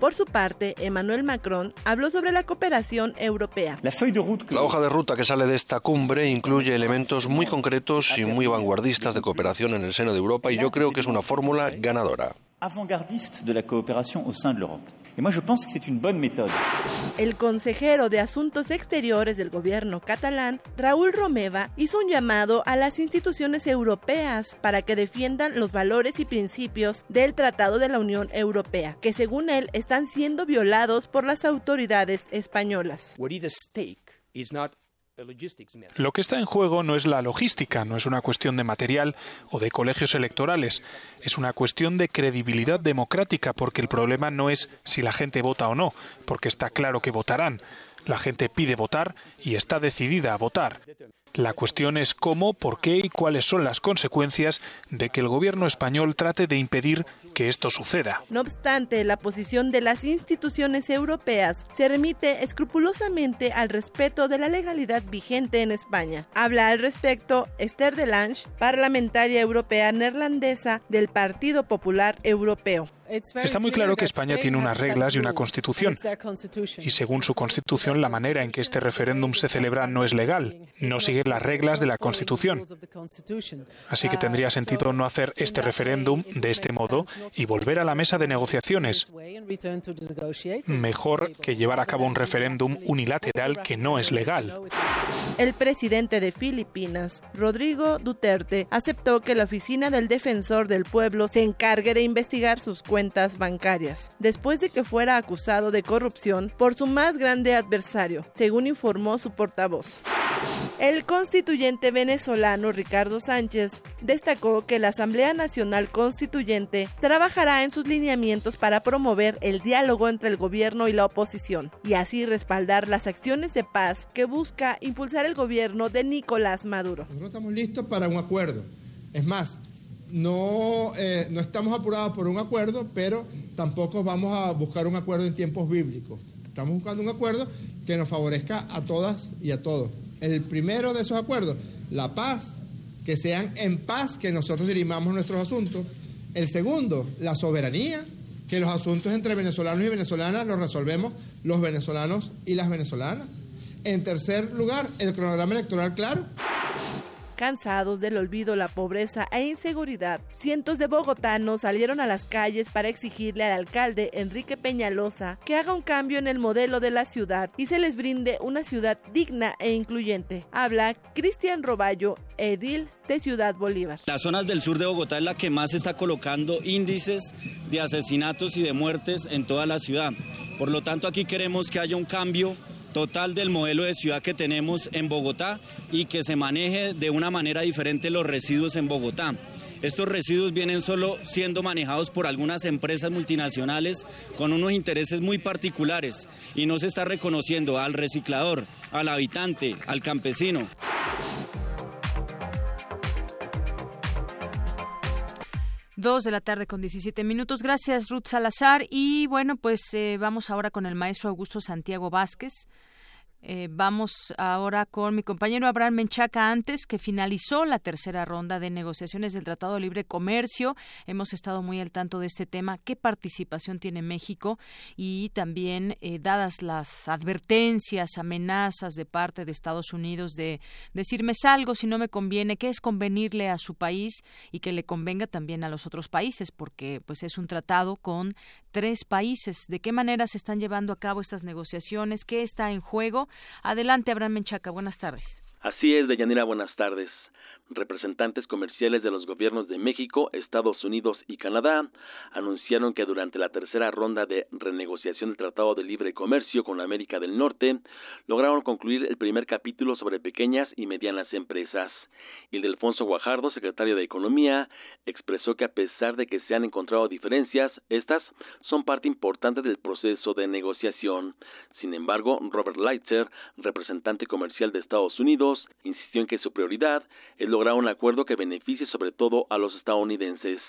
Por su parte, Emmanuel Macron habló sobre la cooperación europea. La hoja de ruta que sale de esta cumbre incluye elementos muy concretos y muy vanguardistas de cooperación en el seno de Europa y yo creo que es una fórmula ganadora. El consejero de Asuntos Exteriores del gobierno catalán, Raúl Romeva, hizo un llamado a las instituciones europeas para que defiendan los valores y principios del Tratado de la Unión Europea, que según él están siendo violados por las autoridades españolas. Lo que está en juego no es la logística, no es una cuestión de material o de colegios electorales, es una cuestión de credibilidad democrática, porque el problema no es si la gente vota o no, porque está claro que votarán. La gente pide votar y está decidida a votar. La cuestión es cómo, por qué y cuáles son las consecuencias de que el gobierno español trate de impedir que esto suceda. No obstante, la posición de las instituciones europeas se remite escrupulosamente al respeto de la legalidad vigente en España. Habla al respecto Esther Delange, parlamentaria europea neerlandesa del Partido Popular Europeo. Está muy claro que España tiene unas reglas y una constitución. Y según su constitución, la manera en que este referéndum se celebra no es legal. No sigue las reglas de la constitución. Así que tendría sentido no hacer este referéndum de este modo y volver a la mesa de negociaciones. Mejor que llevar a cabo un referéndum unilateral que no es legal. El presidente de Filipinas, Rodrigo Duterte, aceptó que la oficina del defensor del pueblo se encargue de investigar sus cuentas bancarias, después de que fuera acusado de corrupción por su más grande adversario, según informó su portavoz. El constituyente venezolano Ricardo Sánchez destacó que la Asamblea Nacional Constituyente trabajará en sus lineamientos para promover el diálogo entre el gobierno y la oposición y así respaldar las acciones de paz que busca impulsar el gobierno de Nicolás Maduro. Nosotros estamos listos para un acuerdo. Es más, no, eh, no estamos apurados por un acuerdo, pero tampoco vamos a buscar un acuerdo en tiempos bíblicos. Estamos buscando un acuerdo que nos favorezca a todas y a todos. El primero de esos acuerdos, la paz, que sean en paz que nosotros dirimamos nuestros asuntos. El segundo, la soberanía, que los asuntos entre venezolanos y venezolanas los resolvemos los venezolanos y las venezolanas. En tercer lugar, el cronograma electoral claro. Cansados del olvido, la pobreza e inseguridad, cientos de bogotanos salieron a las calles para exigirle al alcalde Enrique Peñalosa que haga un cambio en el modelo de la ciudad y se les brinde una ciudad digna e incluyente. Habla Cristian Roballo, edil de Ciudad Bolívar. Las zonas del sur de Bogotá es la que más está colocando índices de asesinatos y de muertes en toda la ciudad. Por lo tanto, aquí queremos que haya un cambio total del modelo de ciudad que tenemos en Bogotá y que se maneje de una manera diferente los residuos en Bogotá. Estos residuos vienen solo siendo manejados por algunas empresas multinacionales con unos intereses muy particulares y no se está reconociendo al reciclador, al habitante, al campesino. Dos de la tarde con 17 minutos. Gracias, Ruth Salazar. Y bueno, pues eh, vamos ahora con el maestro Augusto Santiago Vázquez. Eh, vamos ahora con mi compañero Abraham Menchaca antes, que finalizó la tercera ronda de negociaciones del Tratado de Libre Comercio. Hemos estado muy al tanto de este tema. ¿Qué participación tiene México? Y también, eh, dadas las advertencias, amenazas de parte de Estados Unidos de decirme algo si no me conviene, ¿qué es convenirle a su país y que le convenga también a los otros países? Porque pues es un tratado con tres países. ¿De qué manera se están llevando a cabo estas negociaciones? ¿Qué está en juego? Adelante, Abraham Menchaca. Buenas tardes. Así es, Deyanira. Buenas tardes representantes comerciales de los gobiernos de México, Estados Unidos y Canadá anunciaron que durante la tercera ronda de renegociación del Tratado de Libre Comercio con América del Norte lograron concluir el primer capítulo sobre pequeñas y medianas empresas. Ildefonso Guajardo, secretario de Economía, expresó que a pesar de que se han encontrado diferencias, estas son parte importante del proceso de negociación. Sin embargo, Robert Leitzer, representante comercial de Estados Unidos, insistió en que su prioridad es lograr un acuerdo que beneficie sobre todo a los estadounidenses.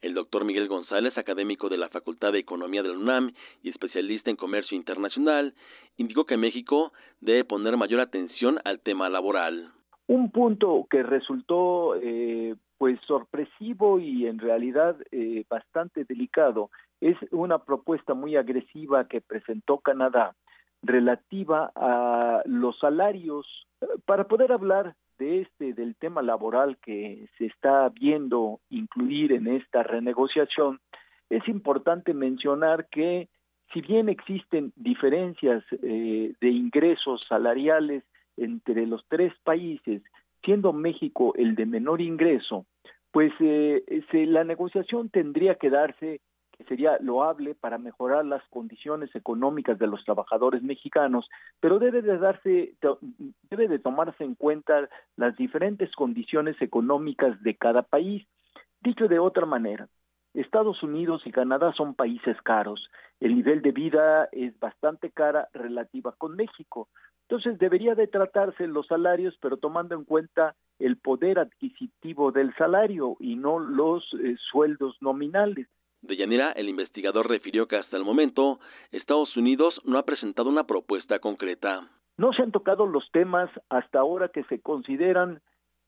El doctor Miguel González, académico de la Facultad de Economía de la UNAM y especialista en comercio internacional, indicó que México debe poner mayor atención al tema laboral. Un punto que resultó eh, pues sorpresivo y en realidad eh, bastante delicado es una propuesta muy agresiva que presentó Canadá relativa a los salarios. Para poder hablar de este del tema laboral que se está viendo incluir en esta renegociación es importante mencionar que si bien existen diferencias eh, de ingresos salariales entre los tres países, siendo México el de menor ingreso, pues eh, la negociación tendría que darse, que sería loable para mejorar las condiciones económicas de los trabajadores mexicanos, pero debe de darse, debe de tomarse en cuenta las diferentes condiciones económicas de cada país. Dicho de otra manera, Estados Unidos y Canadá son países caros. El nivel de vida es bastante cara relativa con México. Entonces debería de tratarse los salarios, pero tomando en cuenta el poder adquisitivo del salario y no los eh, sueldos nominales. De Yanira, el investigador refirió que hasta el momento Estados Unidos no ha presentado una propuesta concreta. No se han tocado los temas hasta ahora que se consideran,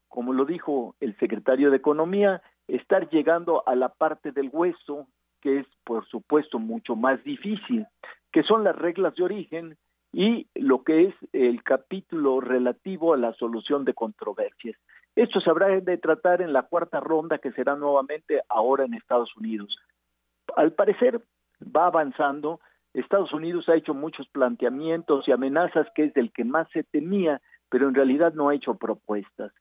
como lo dijo el secretario de Economía, estar llegando a la parte del hueso que es, por supuesto, mucho más difícil, que son las reglas de origen y lo que es el capítulo relativo a la solución de controversias. Esto se habrá de tratar en la cuarta ronda que será nuevamente ahora en Estados Unidos. Al parecer va avanzando. Estados Unidos ha hecho muchos planteamientos y amenazas que es del que más se temía, pero en realidad no ha hecho propuestas.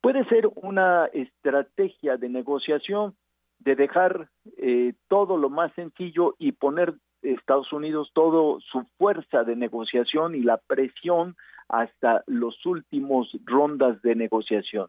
Puede ser una estrategia de negociación de dejar eh, todo lo más sencillo y poner Estados Unidos todo su fuerza de negociación y la presión hasta los últimos rondas de negociación.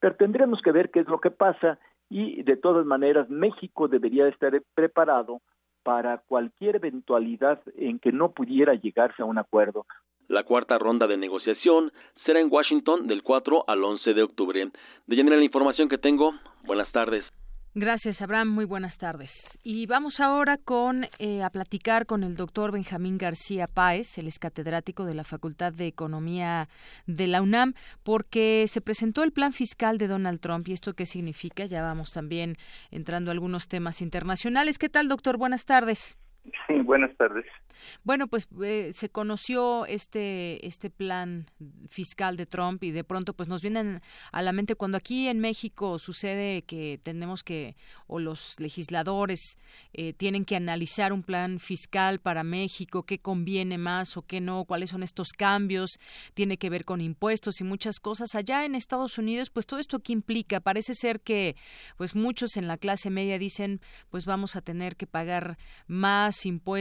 Pero tendremos que ver qué es lo que pasa y de todas maneras México debería estar preparado para cualquier eventualidad en que no pudiera llegarse a un acuerdo. La cuarta ronda de negociación será en Washington del 4 al 11 de octubre. De la información que tengo, buenas tardes. Gracias, Abraham. Muy buenas tardes. Y vamos ahora con eh, a platicar con el doctor Benjamín García Páez, el es catedrático de la Facultad de Economía de la UNAM, porque se presentó el plan fiscal de Donald Trump. ¿Y esto qué significa? Ya vamos también entrando a algunos temas internacionales. ¿Qué tal, doctor? Buenas tardes. Sí, buenas tardes. Bueno, pues eh, se conoció este este plan fiscal de Trump y de pronto pues nos vienen a la mente cuando aquí en México sucede que tenemos que o los legisladores eh, tienen que analizar un plan fiscal para México, qué conviene más o qué no, cuáles son estos cambios, tiene que ver con impuestos y muchas cosas. Allá en Estados Unidos, pues todo esto que implica, parece ser que pues muchos en la clase media dicen, pues vamos a tener que pagar más impuestos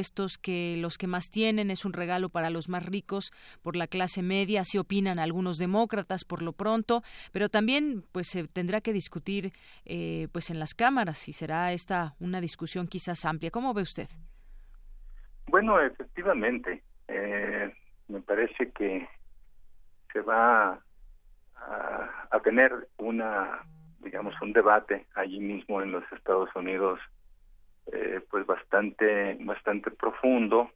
que los que más tienen, es un regalo para los más ricos por la clase media, así opinan algunos demócratas por lo pronto, pero también pues se tendrá que discutir eh, pues en las cámaras y será esta una discusión quizás amplia. ¿Cómo ve usted? Bueno, efectivamente, eh, me parece que se va a, a, tener una, digamos, un debate allí mismo en los Estados Unidos, eh, pues bastante, bastante profundo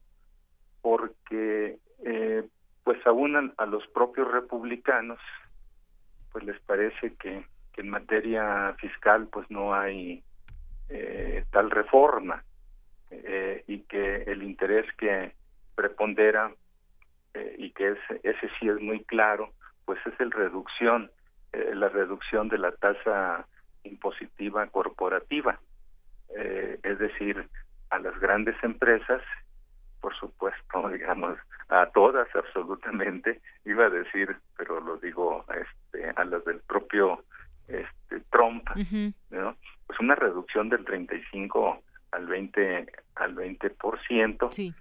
porque eh, pues aún a, los propios republicanos pues les parece que, en materia fiscal pues no hay eh, tal reforma eh, y que el interés que prepondera y que es, ese sí es muy claro pues es el reducción la reducción de la tasa impositiva corporativa es decir a las grandes empresas por supuesto, (laughs) digamos, a todas absolutamente, iba a decir, pero lo digo este, a las del propio este, Trump, ¿no? Pues una reducción del 35 al 20 al 20%, sí.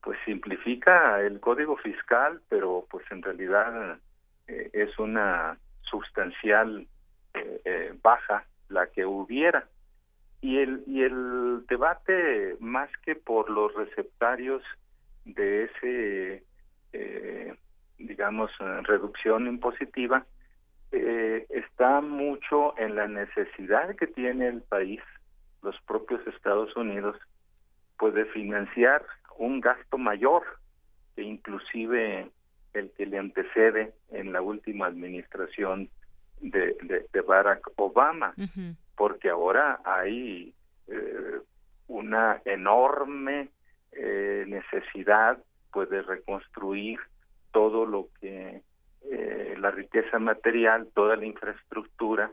pues simplifica el código fiscal, pero pues en realidad eh, es una sustancial eh, eh, baja la que hubiera y el y el debate más que por los receptarios de ese eh, digamos reducción impositiva eh, está mucho en la necesidad que tiene el país los propios Estados Unidos pues de financiar un gasto mayor que inclusive el que le antecede en la última administración de, de, Barack Obama porque ahora hay eh, una enorme eh, necesidad pues de reconstruir todo lo que eh, la riqueza material, toda la infraestructura,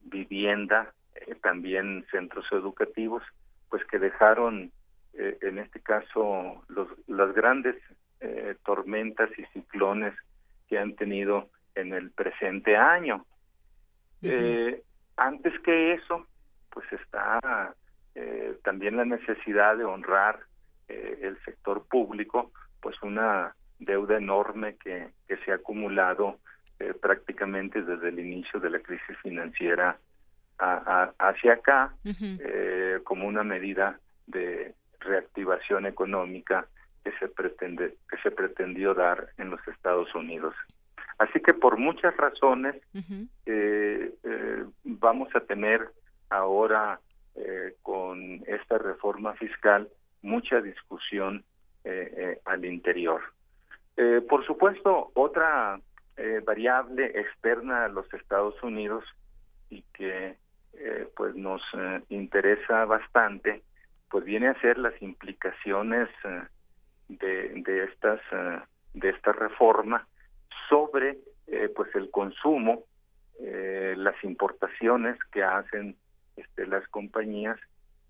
vivienda, también centros educativos, pues que dejaron en este caso los, las grandes tormentas y ciclones que han tenido en el presente año. Antes que eso, pues está eh, también la necesidad de honrar eh, el sector público, pues una deuda enorme que, que se ha acumulado eh, prácticamente desde el inicio de la crisis financiera hacia acá, como una medida de reactivación económica que se pretende que se pretendió dar en los Estados Unidos. Así que por muchas razones eh, eh, vamos a tener ahora eh, con esta reforma fiscal mucha discusión al interior. por supuesto, otra variable externa a los Estados Unidos y que pues nos interesa bastante pues viene a ser las implicaciones de, de estas de esta reforma sobre pues el consumo las importaciones que hacen este, las compañías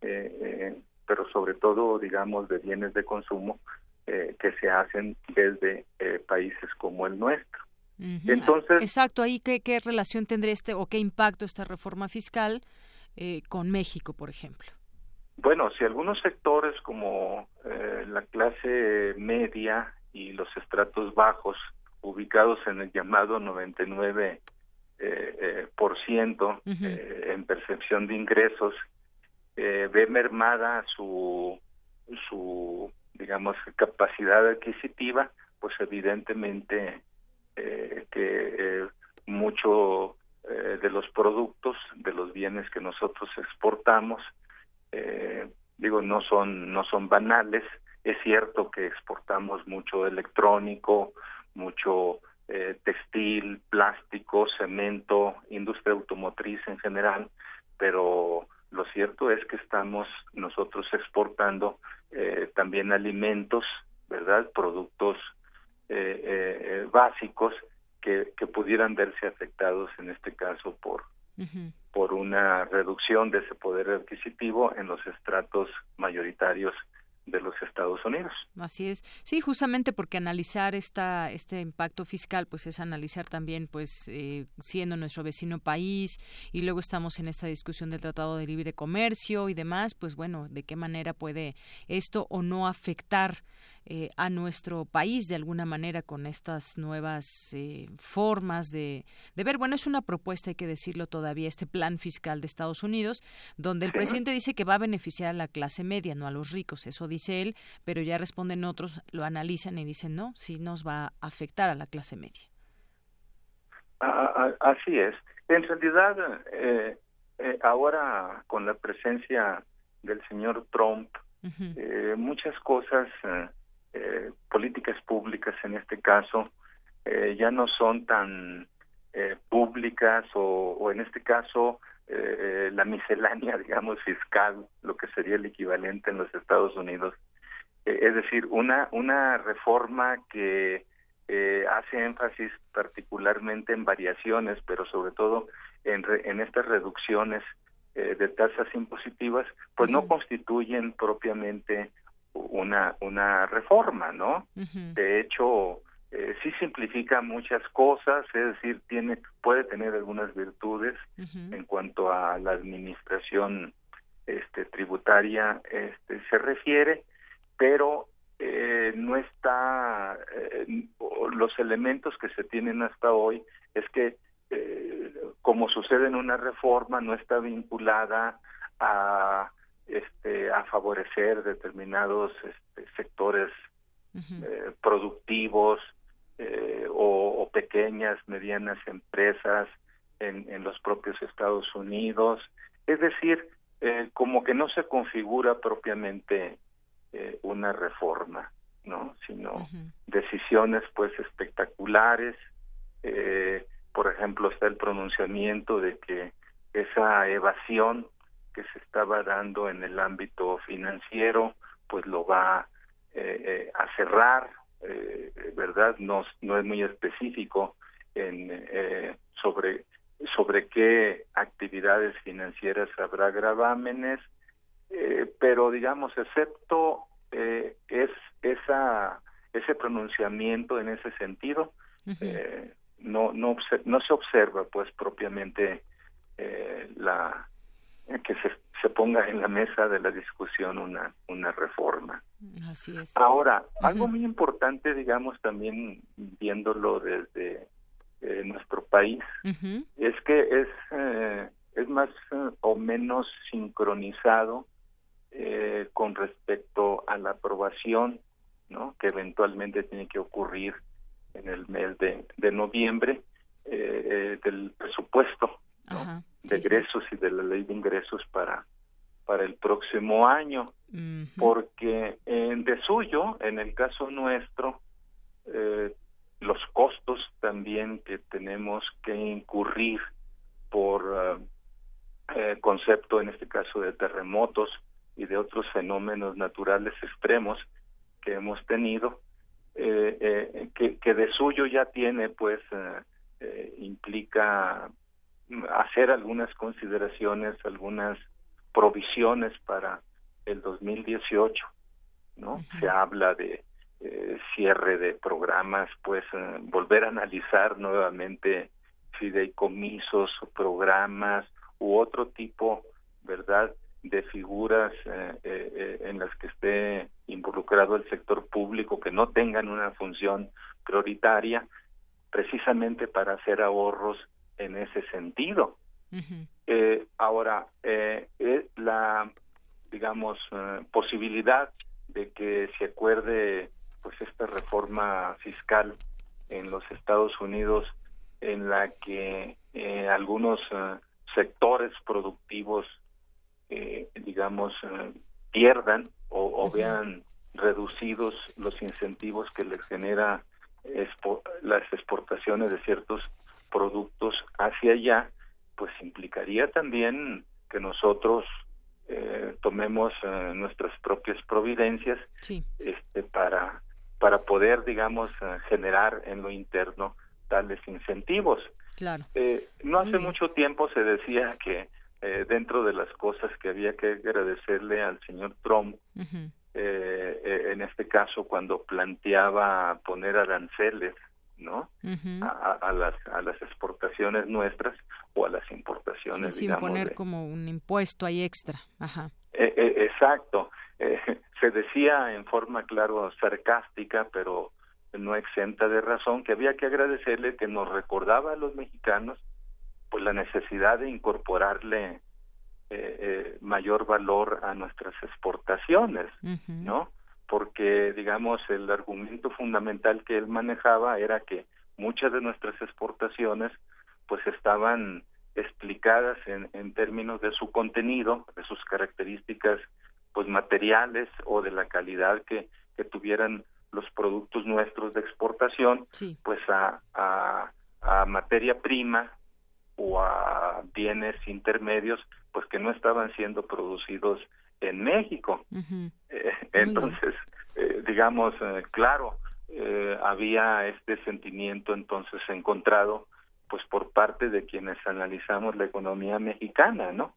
pero sobre todo digamos de bienes de consumo que se hacen desde países como el nuestro entonces exacto ahí qué, qué relación tendría este o qué impacto esta reforma fiscal eh, con México, por ejemplo? Bueno, si algunos sectores como eh, la clase media y los estratos bajos, ubicados en el llamado 99 eh, por ciento en percepción de ingresos, ve mermada su su digamos capacidad adquisitiva, pues evidentemente que mucho eh, de los productos, de los bienes que nosotros exportamos, eh, digo, no son, no son banales. Es cierto que exportamos mucho electrónico, mucho eh, textil, plástico, cemento, industria automotriz en general, pero lo cierto es que estamos nosotros exportando también alimentos, ¿verdad? Productos básicos que, pudieran verse afectados en este caso por por una reducción de ese poder adquisitivo en los estratos mayoritarios de los Estados Unidos. Así es. Sí, justamente porque analizar esta, este impacto fiscal, pues es analizar también, pues, eh, siendo nuestro vecino país y luego estamos en esta discusión del Tratado de Libre Comercio y demás, pues bueno, de qué manera puede esto o no afectar eh, a nuestro país de alguna manera con estas nuevas eh, formas de, de, ver. Bueno, es una propuesta, hay que decirlo todavía, este plan fiscal de Estados Unidos, donde el presidente dice que va a beneficiar a la clase media, no a los ricos. Eso dice él, pero ya responden otros, lo analizan y dicen, no, sí nos va a afectar a la clase media. así es. En realidad, eh, ahora con la presencia del señor Trump, muchas cosas eh, políticas públicas en este caso eh, ya no son tan eh, públicas o, en este caso la miscelánea, (laughs) digamos, fiscal, lo que sería el equivalente en los Estados Unidos. es decir, una, una reforma que hace énfasis particularmente en variaciones, pero sobre todo en, en estas reducciones de tasas impositivas, pues no constituyen propiamente una, una reforma, ¿no? De hecho, eh, sí simplifica muchas cosas, es decir, tiene puede tener algunas virtudes en cuanto a la administración este, tributaria este, se refiere, pero eh, no está eh, los elementos que se tienen hasta hoy es que eh, como sucede en una reforma no está vinculada a este, a favorecer determinados este, sectores eh, productivos eh, o, pequeñas, medianas empresas en, en, los propios Estados Unidos. Es decir, eh, como que no se configura propiamente una reforma, ¿no? Sino decisiones, pues, espectaculares. por ejemplo, está el pronunciamiento de que esa evasión que se estaba dando en el ámbito financiero, pues lo va eh, eh, a cerrar, eh, ¿verdad? No, no es muy específico en, sobre, sobre qué actividades financieras habrá gravámenes, pero digamos, excepto es esa ese pronunciamiento en ese sentido, no, no, no se observa pues propiamente la que se, se ponga en la mesa de la discusión una, una reforma. Así es. Ahora, algo muy importante, digamos, también viéndolo desde eh, nuestro país, es que es, eh, es más eh, o menos sincronizado con respecto a la aprobación, ¿no? Que eventualmente tiene que ocurrir en el mes de, de noviembre del presupuesto de ingresos y de la ley de ingresos para para el próximo año. Porque en de suyo en el caso nuestro eh, los costos también que tenemos que incurrir por eh, eh, concepto en este caso de terremotos y de otros fenómenos naturales extremos que hemos tenido, eh, eh, que, que, de suyo ya tiene, pues, implica hacer algunas consideraciones, algunas provisiones para el 2018, ¿no? Se habla de cierre de programas, pues, volver a analizar nuevamente fideicomisos, programas u otro tipo, ¿verdad?, de figuras eh, eh, eh, en las que esté involucrado el sector público que no tengan una función prioritaria, precisamente para hacer ahorros en ese sentido. ahora, la, digamos, posibilidad de que se acuerde pues esta reforma fiscal en los Estados Unidos en la que algunos sectores productivos eh, digamos, eh, pierdan o, vean reducidos los incentivos que les genera las exportaciones de ciertos productos hacia allá, pues implicaría también que nosotros eh, tomemos eh, nuestras propias providencias este, para para poder digamos generar en lo interno tales incentivos. Claro. No hace mucho tiempo se decía que eh, dentro de las cosas que había que agradecerle al señor Trump, eh, eh, en este caso cuando planteaba poner aranceles, ¿no? a, las a las exportaciones nuestras o a las importaciones. sin poner como un impuesto ahí extra. Ajá. exacto. (laughs) se decía en forma, claro, sarcástica, pero no exenta de razón, que había que agradecerle que nos recordaba a los mexicanos pues la necesidad de incorporarle eh, eh, mayor valor a nuestras exportaciones, ¿no? Porque, digamos, el argumento fundamental que él manejaba era que muchas de nuestras exportaciones, pues, estaban explicadas en, en términos de su contenido, de sus características, pues, materiales o de la calidad que, que tuvieran los productos nuestros de exportación, pues, a, a, a materia prima o a bienes intermedios pues que no estaban siendo producidos en México. Eh, entonces, eh, digamos, eh, claro, había este sentimiento entonces encontrado pues por parte de quienes analizamos la economía mexicana, ¿no?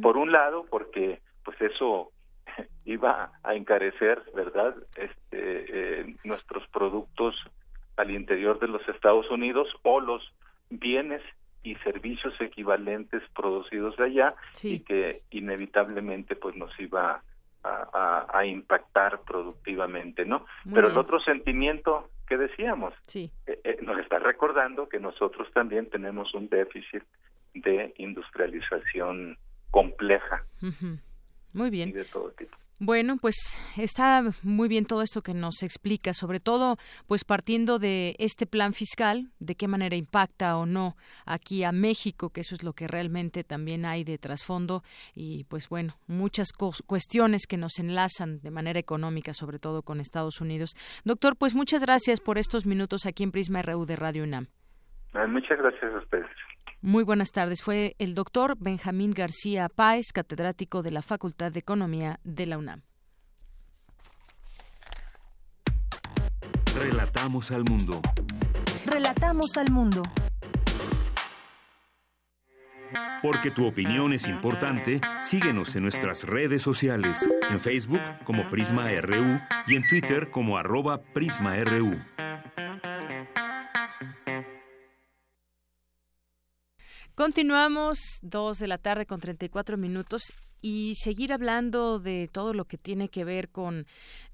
por un lado, porque pues eso (laughs) iba a encarecer, ¿verdad? Este, nuestros productos al interior de los Estados Unidos o los bienes y servicios equivalentes producidos de allá y que inevitablemente pues nos iba a, a, impactar productivamente, ¿no? Pero el otro sentimiento que decíamos sí. Eh, eh, nos está recordando que nosotros también tenemos un déficit de industrialización compleja. Muy bien. Y de todo tipo. Bueno, pues está muy bien todo esto que nos explica, sobre todo pues partiendo de este plan fiscal, de qué manera impacta o no aquí a México, que eso es lo que realmente también hay de trasfondo y pues bueno, muchas cuestiones que nos enlazan de manera económica, sobre todo con Estados Unidos. Doctor, pues muchas gracias por estos minutos aquí en Prisma RU de Radio UNAM. Muchas gracias a ustedes. Muy buenas tardes. Fue el doctor Benjamín García Páez, catedrático de la Facultad de Economía de la UNAM. Relatamos al mundo. Relatamos al mundo. Porque tu opinión es importante, síguenos en nuestras redes sociales, en Facebook como Prisma RU y en Twitter como arroba PrismaRU. Continuamos, dos de la tarde con 34 minutos y seguir hablando de todo lo que tiene que ver con,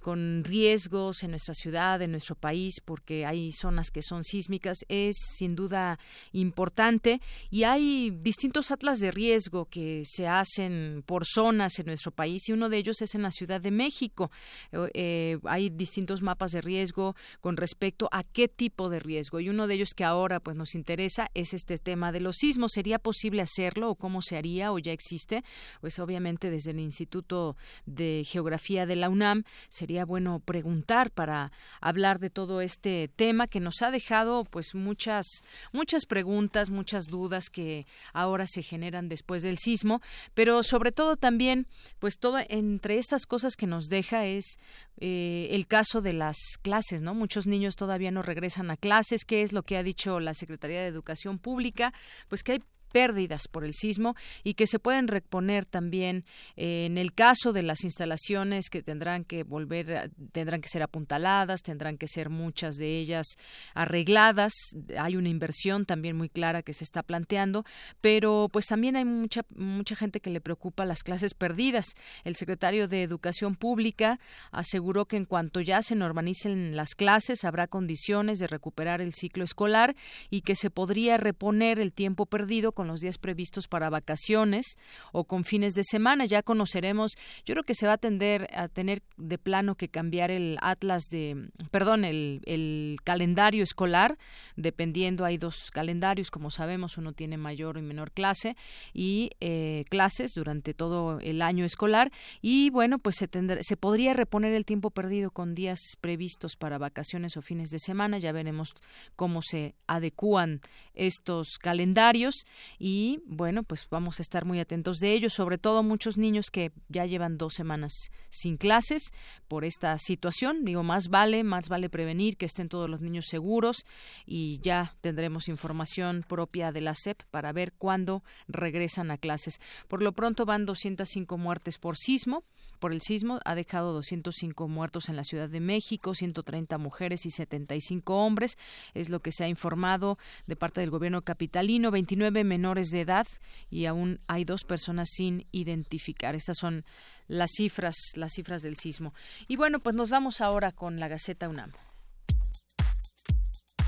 con riesgos en nuestra ciudad, en nuestro país, porque hay zonas que son sísmicas, es sin duda importante y hay distintos atlas de riesgo que se hacen por zonas en nuestro país y uno de ellos es en la Ciudad de México. Eh, eh, hay distintos mapas de riesgo con respecto a qué tipo de riesgo y uno de ellos que ahora pues nos interesa es este tema de los sismos. ¿Sería posible hacerlo o cómo se haría o ya existe? Pues obviamente desde el Instituto de Geografía de la UNAM sería bueno preguntar para hablar de todo este tema que nos ha dejado pues muchas muchas preguntas, muchas dudas que ahora se generan después del sismo, pero sobre todo también pues todo entre estas cosas que nos deja es eh, el caso de las clases, ¿no? Muchos niños todavía no regresan a clases, ¿qué es lo que ha dicho la Secretaría de Educación Pública? Pues que hay pérdidas por el sismo y que se pueden reponer también eh, en el caso de las instalaciones que tendrán que volver, tendrán que ser apuntaladas, tendrán que ser muchas de ellas arregladas. Hay una inversión también muy clara que se está planteando, pero pues también hay mucha mucha gente que le preocupa las clases perdidas. El secretario de Educación Pública aseguró que en cuanto ya se normalicen las clases habrá condiciones de recuperar el ciclo escolar y que se podría reponer el tiempo perdido con los días previstos para vacaciones o con fines de semana. Ya conoceremos, yo creo que se va a tender a tener de plano que cambiar el atlas de, perdón, el, el calendario escolar, dependiendo, hay dos calendarios, como sabemos, uno tiene mayor y menor clase y eh, clases durante todo el año escolar y bueno, pues se, se podría reponer el tiempo perdido con días previstos para vacaciones o fines de semana. Ya veremos cómo se adecúan estos calendarios y bueno, pues vamos a estar muy atentos de ello, sobre todo muchos niños que ya llevan dos semanas sin clases por esta situación. Digo, más vale, más vale prevenir que estén todos los niños seguros y ya tendremos información propia de la SEP para ver cuándo regresan a clases. Por lo pronto van 205 muertes por sismo por el sismo ha dejado 205 muertos en la Ciudad de México, 130 mujeres y 75 hombres, es lo que se ha informado de parte del gobierno capitalino, 29 menores de edad y aún hay dos personas sin identificar. Estas son las cifras, las cifras del sismo. Y bueno, pues nos vamos ahora con la Gaceta UNAM.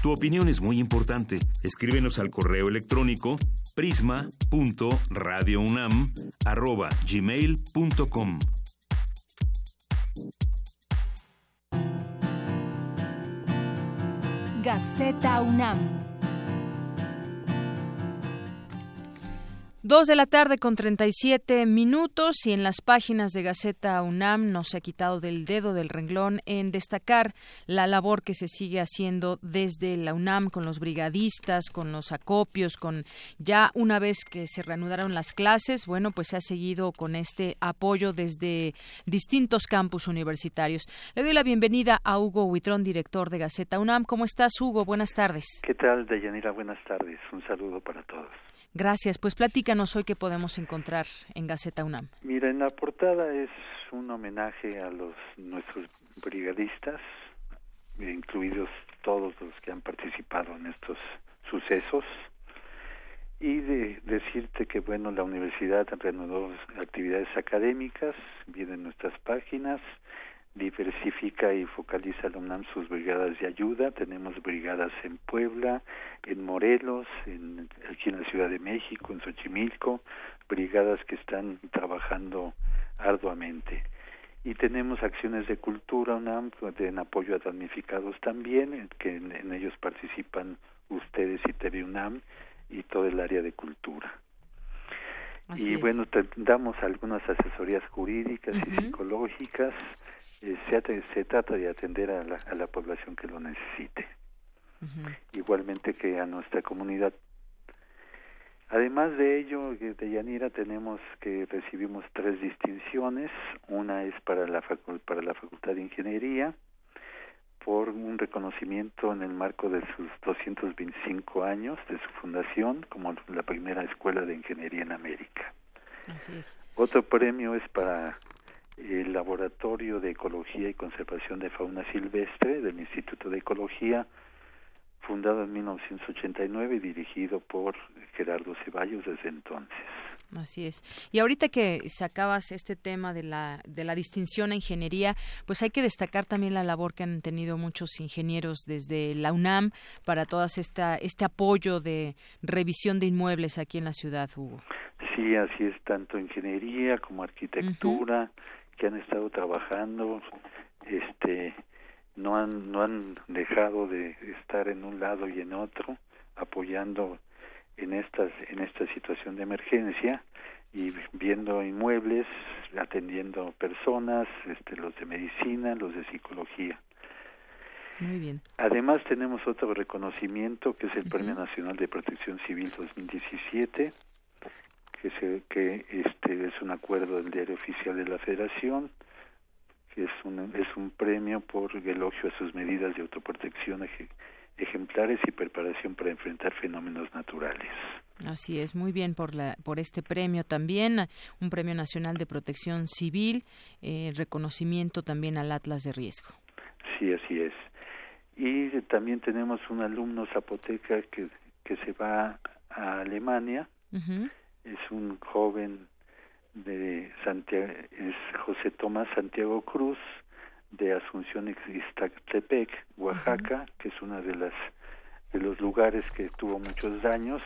Tu opinión es muy importante. Escríbenos al correo electrónico prisma.radiounam@gmail.com. Gaceta UNAM. Dos de la tarde con 37 minutos y en las páginas de Gaceta UNAM no se ha quitado del dedo del renglón en destacar la labor que se sigue haciendo desde la UNAM con los brigadistas, con los acopios, con ya una vez que se reanudaron las clases, bueno, pues se ha seguido con este apoyo desde distintos campus universitarios. Le doy la bienvenida a Hugo Huitrón, director de Gaceta UNAM. ¿Cómo estás, Hugo? Buenas tardes. ¿Qué tal, Deyanira? Buenas tardes. Un saludo para todos. Gracias. Pues platícanos hoy qué podemos encontrar en Gaceta UNAM. Mira, en la portada es un homenaje a los nuestros brigadistas, incluidos todos los que han participado en estos sucesos, y de decirte que bueno, la universidad reanudó actividades académicas, vienen nuestras páginas, diversifica y focaliza la UNAM sus brigadas de ayuda. Tenemos brigadas en Puebla, en Morelos, en, aquí en la Ciudad de México, en Xochimilco, brigadas que están trabajando arduamente. Y tenemos acciones de cultura UNAM en apoyo a damnificados también, que en, ellos participan ustedes y TV UNAM y todo el área de cultura y bueno, damos algunas asesorías jurídicas y psicológicas. Eh, se, se, trata de atender a la, a la población que lo necesite. Igualmente que a nuestra comunidad. Además de ello, eh, de Yanira tenemos que recibimos tres distinciones. Una es para la, para la Facultad de Ingeniería, por un reconocimiento en el marco de sus 225 años de su fundación como la primera escuela de ingeniería en América. Otro premio es para el Laboratorio de Ecología y Conservación de Fauna Silvestre del Instituto de Ecología, fundado en 1989 y dirigido por Gerardo Ceballos desde entonces. Así es. Y ahorita que sacabas este tema de la, de la distinción a ingeniería, pues hay que destacar también la labor que han tenido muchos ingenieros desde la UNAM para esta, este apoyo de revisión de inmuebles aquí en la ciudad, Hugo. Sí, así es, tanto ingeniería como arquitectura, que han estado trabajando, este, no han, no han dejado de estar en un lado y en otro, apoyando en estas en esta situación de emergencia y viendo inmuebles, atendiendo personas, este, los de medicina, los de psicología. Muy bien. Además tenemos otro reconocimiento que es el Premio Nacional de Protección Civil 2017, que, se, que este es un acuerdo del Diario Oficial de la Federación, que es un, es un premio por elogio a sus medidas de autoprotección ejemplares y preparación para enfrentar fenómenos naturales. Así es, muy bien por, la, por este premio también, un premio nacional de protección civil, eh, reconocimiento también al Atlas de Riesgo. Sí, así es. Y también tenemos un alumno zapoteca que, que se va a Alemania, es un joven de Santiago, es José Tomás Santiago Cruz, de Asunción Ixtactepec, Oaxaca, que es una de las de los lugares que tuvo muchos daños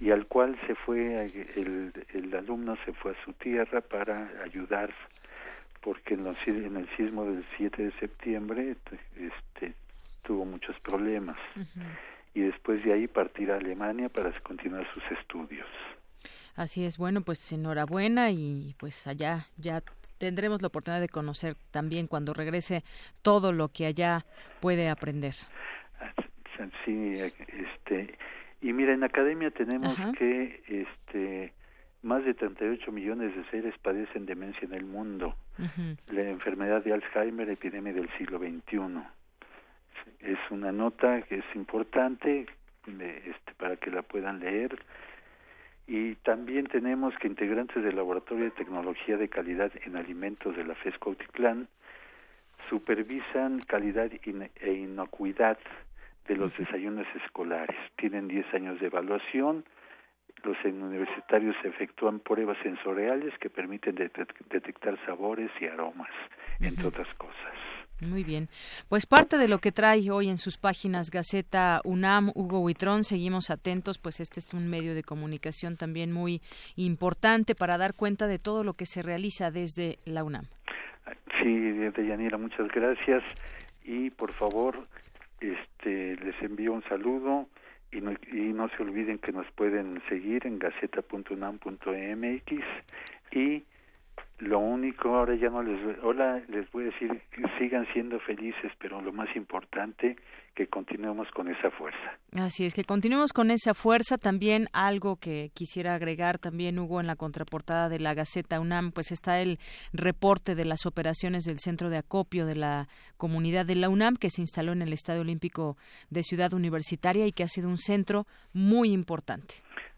y al cual se fue el, el alumno se fue a su tierra para ayudar porque en, los, en el sismo del 7 de septiembre este tuvo muchos problemas. Y después de ahí partir a Alemania para continuar sus estudios. Así es, bueno, pues enhorabuena y pues allá ya tendremos la oportunidad de conocer también cuando regrese todo lo que allá puede aprender. Sí, este y mira, en academia tenemos que este más de 38 millones de seres padecen demencia en el mundo. La enfermedad de Alzheimer, epidemia del siglo XXI. Es una nota que es importante este, para que la puedan leer y también tenemos que integrantes del Laboratorio de Tecnología de Calidad en Alimentos de la FESCO Autitlán supervisan calidad e inocuidad de los desayunos escolares. Tienen 10 años de evaluación. Los universitarios efectúan pruebas sensoriales que permiten detectar sabores y aromas, entre otras cosas. Muy bien. Pues parte de lo que trae hoy en sus páginas Gaceta UNAM, Hugo Huitrón, seguimos atentos, pues este es un medio de comunicación también muy importante para dar cuenta de todo lo que se realiza desde la UNAM. Sí, Deyanira, muchas gracias y por favor, este les envío un saludo y no, y no se olviden que nos pueden seguir en gaceta.unam.mx y lo único ahora ya no les hola les voy a decir que sigan siendo felices pero lo más importante que continuemos con esa fuerza. Así es que continuemos con esa fuerza. También algo que quisiera agregar también Hugo en la contraportada de la Gaceta UNAM pues está el reporte de las operaciones del centro de acopio de la comunidad de la UNAM que se instaló en el Estadio Olímpico de Ciudad Universitaria y que ha sido un centro muy importante.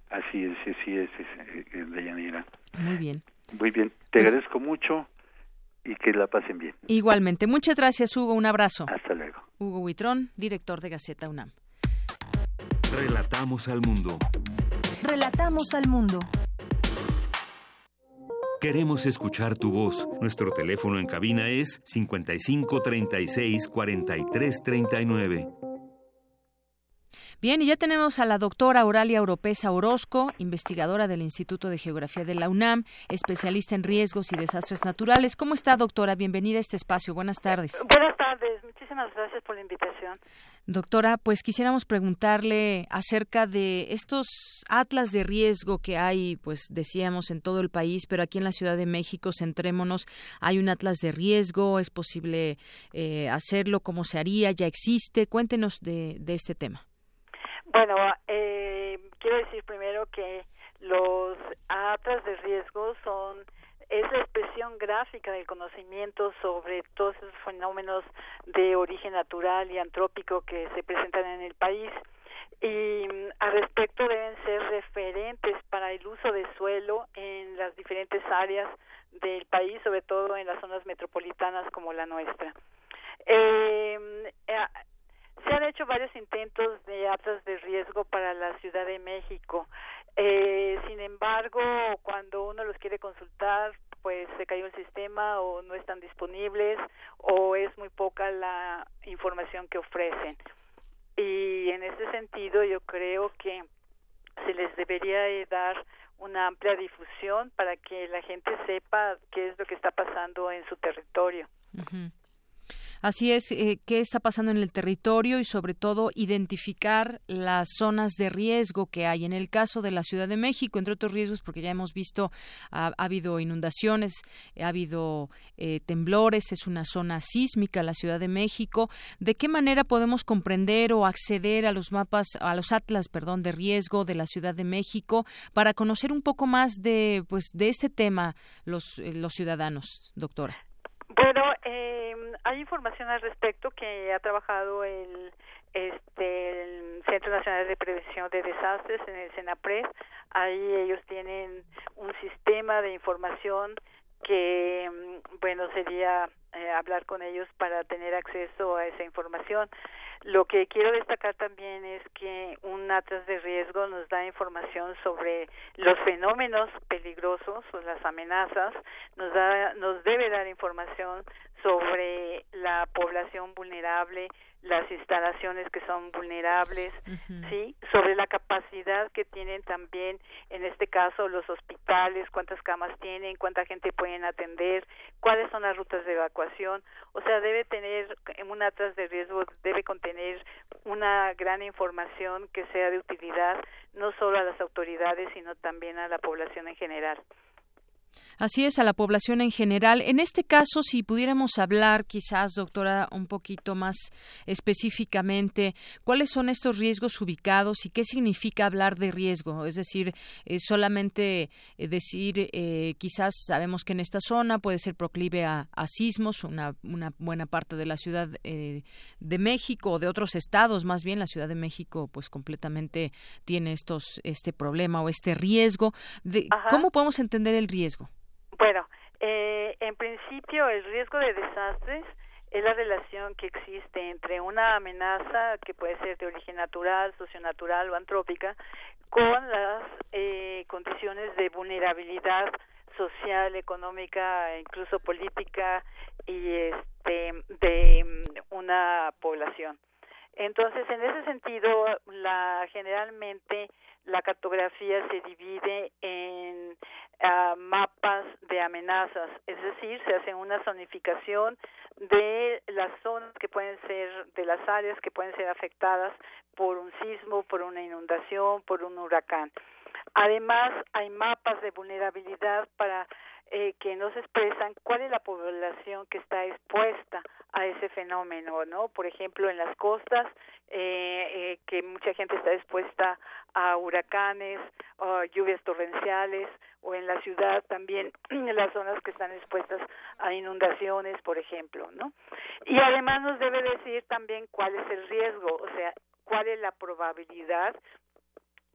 Así es así es, es, es Deyanira muy bien muy bien, te pues agradezco mucho y que la pasen bien. Igualmente, muchas gracias Hugo, un abrazo. Hasta luego. Hugo Huitrón, director de Gaceta UNAM. Relatamos al mundo. Relatamos al mundo. Queremos escuchar tu voz. Nuestro teléfono en cabina es 55 36 43 39. Bien, y ya tenemos a la doctora Auralia Oropesa Orozco, investigadora del Instituto de Geografía de la UNAM, especialista en riesgos y desastres naturales. ¿Cómo está, doctora? Bienvenida a este espacio. Buenas tardes. Buenas tardes. Muchísimas gracias por la invitación. Doctora, pues quisiéramos preguntarle acerca de estos atlas de riesgo que hay, pues decíamos en todo el país, pero aquí en la Ciudad de México, centrémonos, hay un atlas de riesgo, es posible eh, hacerlo, cómo se haría, ya existe. Cuéntenos de este tema. Bueno, eh, quiero decir primero que los atlas de riesgo son es la expresión gráfica del conocimiento sobre todos esos fenómenos de origen natural y antrópico que se presentan en el país y mm, al respecto deben ser referentes para el uso de suelo en las diferentes áreas del país, sobre todo en las zonas metropolitanas como la nuestra. Eh, se han hecho varios intentos de atlas de riesgo para la Ciudad de México. Eh, sin embargo, cuando uno los quiere consultar, pues se cayó el sistema o no están disponibles o es muy poca la información que ofrecen. Y en ese sentido yo creo que se les debería dar una amplia difusión para que la gente sepa qué es lo que está pasando en su territorio. Así es, eh, qué está pasando en el territorio y sobre todo identificar las zonas de riesgo que hay. En el caso de la Ciudad de México, entre otros riesgos, porque ya hemos visto, ha, habido inundaciones, ha habido eh, temblores, es una zona sísmica la Ciudad de México. ¿De qué manera podemos comprender o acceder a los mapas, a los atlas, perdón, de riesgo de la Ciudad de México para conocer un poco más de, pues, de este tema los, eh, los ciudadanos, doctora? Bueno, eh, hay información al respecto que ha trabajado el, este, el Centro Nacional de Prevención de Desastres en el SENAPRED. Ahí ellos tienen un sistema de información que, mm, bueno, sería eh, hablar con ellos para tener acceso a esa información. Lo que quiero destacar también es que un atlas de riesgo nos da información sobre los fenómenos peligrosos o las amenazas, nos da, nos debe dar información sobre la población vulnerable, las instalaciones que son vulnerables, sí, sobre la capacidad que tienen también, en este caso, los hospitales, cuántas camas tienen, cuánta gente pueden atender, cuáles son las rutas de evacuación, o sea, debe tener en un atlas de riesgo debe contener una gran información que sea de utilidad no solo a las autoridades, sino también a la población en general. Así es, a la población en general. En este caso, si pudiéramos hablar, quizás, doctora, un poquito más específicamente, ¿cuáles son estos riesgos ubicados y qué significa hablar de riesgo? Es decir, eh, solamente eh, decir, eh, quizás sabemos que en esta zona puede ser proclive a, sismos, una, una, buena parte de la Ciudad de México o de otros estados, más bien la Ciudad de México, pues completamente tiene estos, este problema o este riesgo. De, ¿Cómo podemos entender el riesgo? Bueno, eh, en principio el riesgo de desastres es la relación que existe entre una amenaza que puede ser de origen natural, socionatural o antrópica con las eh, condiciones de vulnerabilidad social, económica, incluso política y este de mm, una población. Entonces, en ese sentido, la generalmente la cartografía se divide en mapas de amenazas, es decir, se hace una zonificación de las zonas que pueden ser, de las áreas que pueden ser afectadas por un sismo, por una inundación, por un huracán. Además, hay mapas de vulnerabilidad para eh, que nos expresan cuál es la población que está expuesta a ese fenómeno, ¿no? Por ejemplo, en las costas, eh, eh, que mucha gente está expuesta a huracanes, lluvias torrenciales, o en la ciudad también, (clears throat) en las zonas que están expuestas a inundaciones, por ejemplo, ¿no? Y además nos debe decir también cuál es el riesgo, o sea, cuál es la probabilidad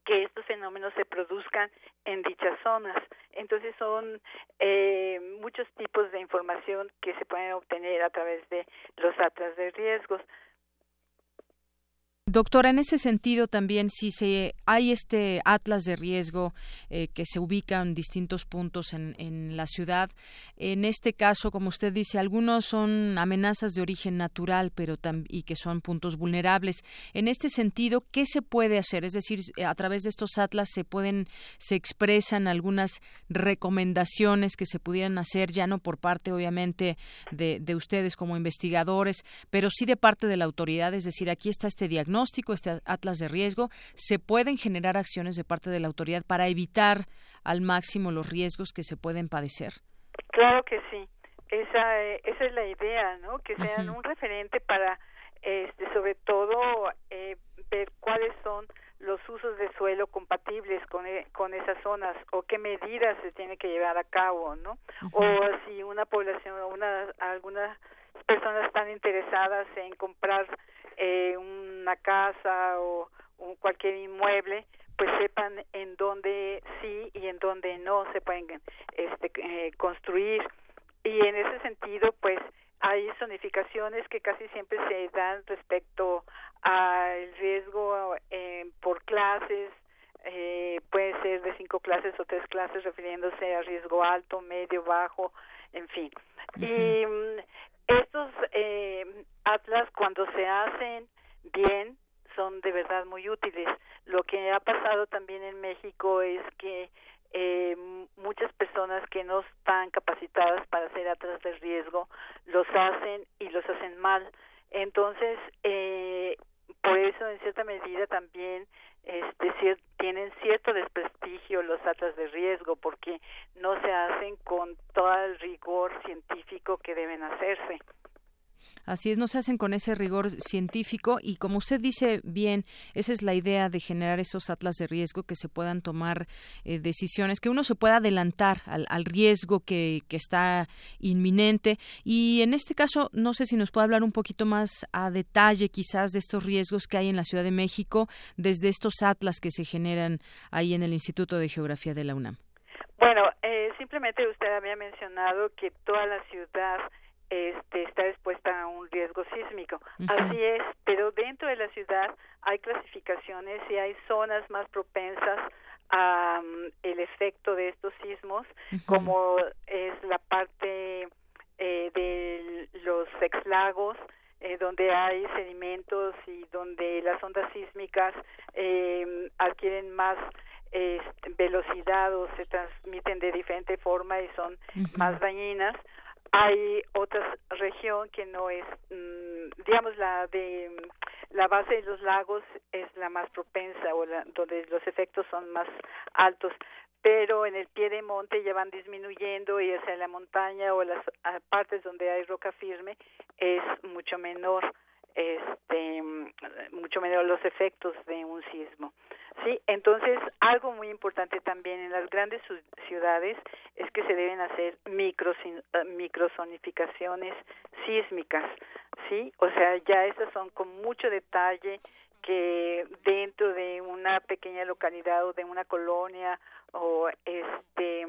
que estos fenómenos se produzcan en dichas zonas. Entonces son eh, muchos tipos de información que se pueden obtener a través de los atlas de riesgos. Doctora, en ese sentido también, si se, hay este atlas de riesgo eh, que se ubica en distintos puntos en, en, la ciudad, en este caso, como usted dice, algunos son amenazas de origen natural, pero y que son puntos vulnerables. En este sentido, ¿qué se puede hacer? Es decir, a través de estos atlas se pueden, se expresan algunas recomendaciones que se pudieran hacer, ya no por parte, obviamente, de, de ustedes como investigadores, pero sí de parte de la autoridad. Es decir, aquí está este diagnóstico este atlas de riesgo, se pueden generar acciones de parte de la autoridad para evitar al máximo los riesgos que se pueden padecer. Claro que sí. Esa, eh, esa es la idea, ¿no? Que sean un referente para, este, sobre todo, eh, ver cuáles son los usos de suelo compatibles con, e, con esas zonas o qué medidas se tiene que llevar a cabo, ¿no? O si una población, una, algunas personas están interesadas en comprar eh, una casa o, cualquier inmueble, pues sepan en dónde sí y en dónde no se pueden este, eh, construir. Y en ese sentido, pues hay zonificaciones que casi siempre se dan respecto al riesgo eh, por clases, eh, puede ser de cinco clases o tres clases refiriéndose a riesgo alto, medio, bajo, en fin. Y mm, estos eh, atlas cuando se hacen bien son de verdad muy útiles. Lo que ha pasado también en México es que eh, muchas personas que no están capacitadas para hacer atlas de riesgo los hacen y los hacen mal. Entonces, eh, por eso en cierta medida también este, tienen cierto desprestigio los atlas de riesgo porque no se hacen con todo el rigor científico que deben hacerse. Así es, no se hacen con ese rigor científico y como usted dice bien, esa es la idea de generar esos atlas de riesgo que se puedan tomar eh, decisiones, que uno se pueda adelantar al, riesgo que, que, está inminente y en este caso no sé si nos puede hablar un poquito más a detalle quizás de estos riesgos que hay en la Ciudad de México desde estos atlas que se generan ahí en el Instituto de Geografía de la UNAM. Bueno, eh, simplemente usted había mencionado que toda la ciudad este, está expuesta a un riesgo sísmico. Así es, pero dentro de la ciudad hay clasificaciones y hay zonas más propensas a mm, el efecto de estos sismos, como es la parte eh, de los exlagos, eh, donde hay sedimentos y donde las ondas sísmicas eh, adquieren más velocidad o se transmiten de diferente forma y son más dañinas hay otra región que no es, mm, digamos, la de la base de los lagos es la más propensa o donde los efectos son más altos, pero en el pie de monte ya van disminuyendo y hacia la montaña o las partes donde hay roca firme es mucho menor este mucho menor los efectos de un sismo. Sí, entonces algo muy importante también en las grandes ciudades es que se deben hacer micro eh, microzonificaciones sísmicas, sí, o sea ya esas son con mucho detalle que dentro de una pequeña localidad o de una colonia o este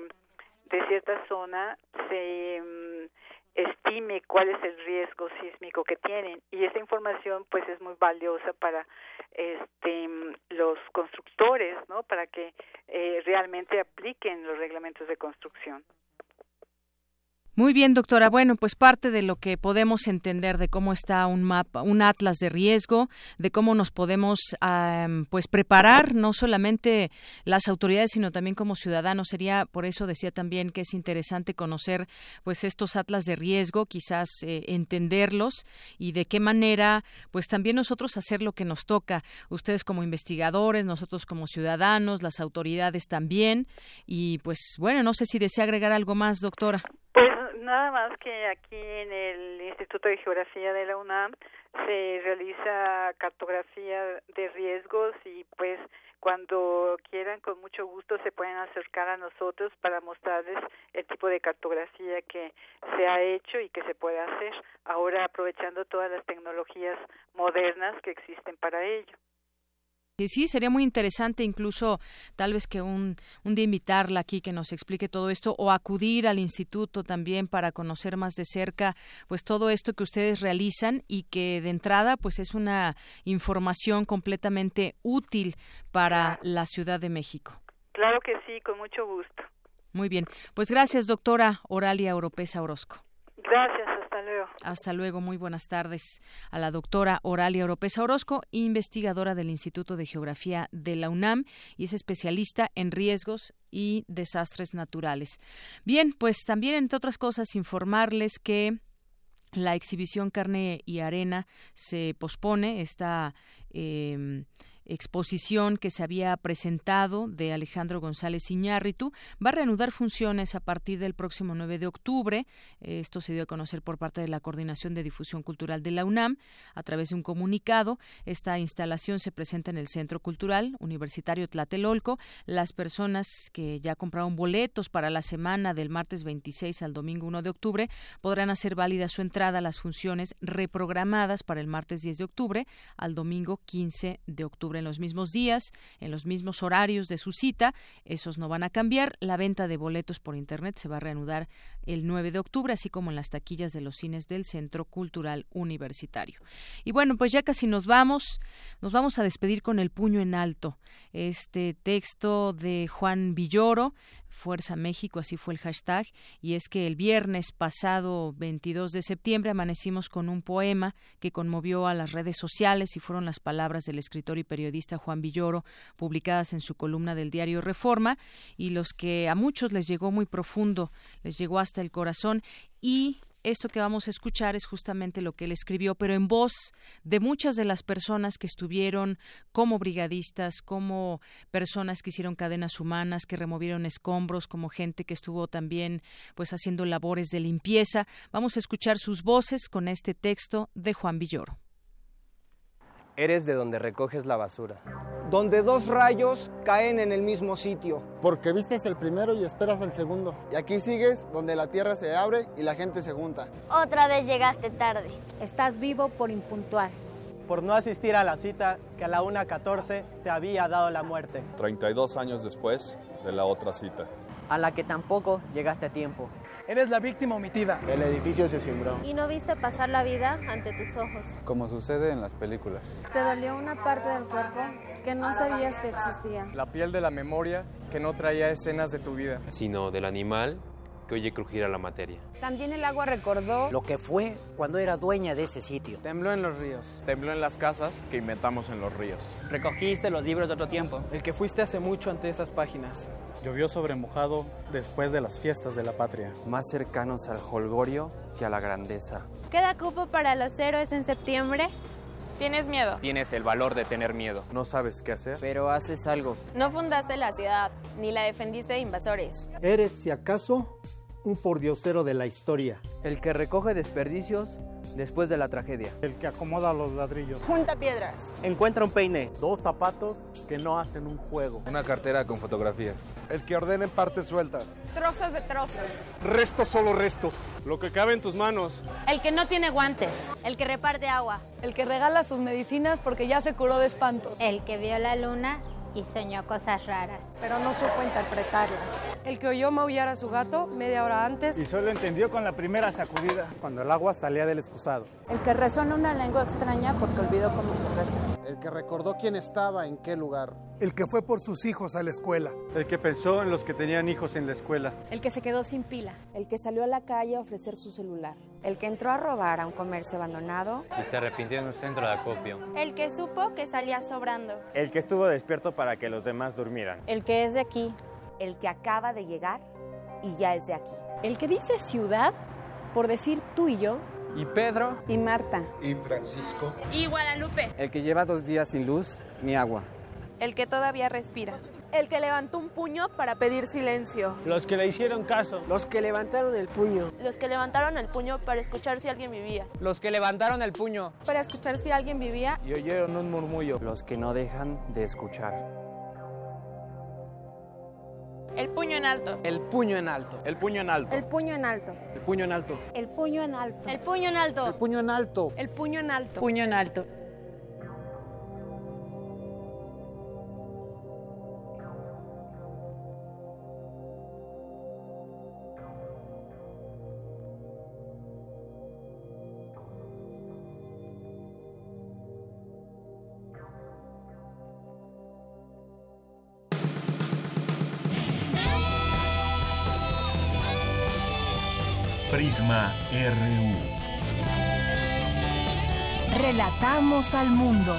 de cierta zona se mm, estime cuál es el riesgo sísmico que tienen. Y esa información pues es muy valiosa para este los constructores no para que eh, realmente apliquen los reglamentos de construcción muy bien, doctora. Bueno, pues parte de lo que podemos entender de cómo está un mapa, un atlas de riesgo, de cómo nos podemos pues preparar, no solamente las autoridades, sino también como ciudadanos. Sería, por eso decía también que es interesante conocer pues estos atlas de riesgo, quizás eh, entenderlos y de qué manera, pues también nosotros hacer lo que nos toca. Ustedes como investigadores, nosotros como ciudadanos, las autoridades también. Y pues bueno, no sé si desea agregar algo más, doctora. Pues nada más que aquí en el Instituto de Geografía de la UNAM se realiza cartografía de riesgos y pues cuando quieran con mucho gusto se pueden acercar a nosotros para mostrarles el tipo de cartografía que se ha hecho y que se puede hacer. Ahora aprovechando todas las tecnologías modernas que existen para ello sí, sería muy interesante incluso tal vez que un, un día invitarla aquí que nos explique todo esto o acudir al instituto también para conocer más de cerca pues todo esto que ustedes realizan y que de entrada pues es una información completamente útil para la Ciudad de México. Claro que sí, con mucho gusto. Muy bien. Pues gracias, doctora Oralia Oropesa Orozco. Gracias, hasta luego. Hasta luego, muy buenas tardes a la doctora Oralia Oropesa Orozco, investigadora del Instituto de Geografía de la UNAM y es especialista en riesgos y desastres naturales. Bien, pues también, entre otras cosas, informarles que la exhibición Carne y Arena se pospone, está. Eh, exposición que se había presentado de Alejandro González Iñárritu va a reanudar funciones a partir del próximo 9 de octubre. Esto se dio a conocer por parte de la Coordinación de Difusión Cultural de la UNAM a través de un comunicado. Esta instalación se presenta en el Centro Cultural Universitario Tlatelolco. Las personas que ya compraron boletos para la semana del martes 26 al domingo 1 de octubre podrán hacer válida su entrada a las funciones reprogramadas para el martes 10 de octubre al domingo 15 de octubre en los mismos días, en los mismos horarios de su cita. Esos no van a cambiar. La venta de boletos por Internet se va a reanudar el 9 de octubre, así como en las taquillas de los cines del Centro Cultural Universitario. Y bueno, pues ya casi nos vamos. Nos vamos a despedir con el puño en alto. Este texto de Juan Villoro Fuerza México, así fue el hashtag, y es que el viernes pasado 22 de septiembre amanecimos con un poema que conmovió a las redes sociales y fueron las palabras del escritor y periodista Juan Villoro publicadas en su columna del diario Reforma y los que a muchos les llegó muy profundo, les llegó hasta el corazón y esto que vamos a escuchar es justamente lo que él escribió, pero en voz de muchas de las personas que estuvieron como brigadistas, como personas que hicieron cadenas humanas, que removieron escombros, como gente que estuvo también pues haciendo labores de limpieza. Vamos a escuchar sus voces con este texto de Juan Villoro. Eres de donde recoges la basura. Donde dos rayos caen en el mismo sitio. Porque vistes el primero y esperas el segundo. Y aquí sigues donde la tierra se abre y la gente se junta. Otra vez llegaste tarde. Estás vivo por impuntual. Por no asistir a la cita que a la 1.14 te había dado la muerte. 32 años después de la otra cita. A la que tampoco llegaste a tiempo. Eres la víctima omitida. El edificio se cimbró. Y no viste pasar la vida ante tus ojos. Como sucede en las películas. Te dolió una parte del cuerpo que no sabías que existía. La piel de la memoria que no traía escenas de tu vida. Sino del animal que oye crujir a la materia. También el agua recordó lo que fue cuando era dueña de ese sitio. Tembló en los ríos. Tembló en las casas que inventamos en los ríos. Recogiste los libros de otro tiempo. El que fuiste hace mucho ante esas páginas. Llovió sobre mojado después de las fiestas de la patria. Más cercanos al holgorio que a la grandeza. ¿Queda cupo para los héroes en septiembre? ¿Tienes miedo? Tienes el valor de tener miedo. No sabes qué hacer. Pero haces algo. No fundaste la ciudad, ni la defendiste de invasores. Eres, si acaso, un pordiosero de la historia. El que recoge desperdicios después de la tragedia. El que acomoda los ladrillos. Junta piedras. Encuentra un peine. Dos zapatos que no hacen un juego. Una cartera con fotografías. El que ordena en partes sueltas. Trozos de trozos. Restos solo restos. Lo que cabe en tus manos. El que no tiene guantes. El que reparte agua. El que regala sus medicinas porque ya se curó de espanto. El que vio la luna y soñó cosas raras. Pero no supo interpretarlas. El que oyó maullar a su gato media hora antes. Y solo entendió con la primera sacudida, cuando el agua salía del excusado. El que rezó en una lengua extraña porque olvidó cómo se reza. El que recordó quién estaba en qué lugar. El que fue por sus hijos a la escuela. El que pensó en los que tenían hijos en la escuela. El que se quedó sin pila. El que salió a la calle a ofrecer su celular. El que entró a robar a un comercio abandonado. Y se arrepintió en un centro de acopio. El que supo que salía sobrando. El que estuvo despierto para que los demás durmieran. El que es de aquí. El que acaba de llegar y ya es de aquí. El que dice ciudad por decir tú y yo. Y Pedro. Y Marta. Y Francisco. Y Guadalupe. El que lleva dos días sin luz ni agua. El que todavía respira. El que levantó un puño para pedir silencio. Los que le hicieron caso. Los que levantaron el puño. Los que levantaron el puño para escuchar si alguien vivía. Los que levantaron el puño. Para escuchar si alguien vivía. Y oyeron un murmullo. Los que no dejan de escuchar. El puño en alto. El puño en alto. El puño en alto. El puño en alto. El puño en alto. El puño en alto. El puño en alto. El puño en alto. El puño en alto. Puño en alto. Prisma RU. Relatamos al mundo.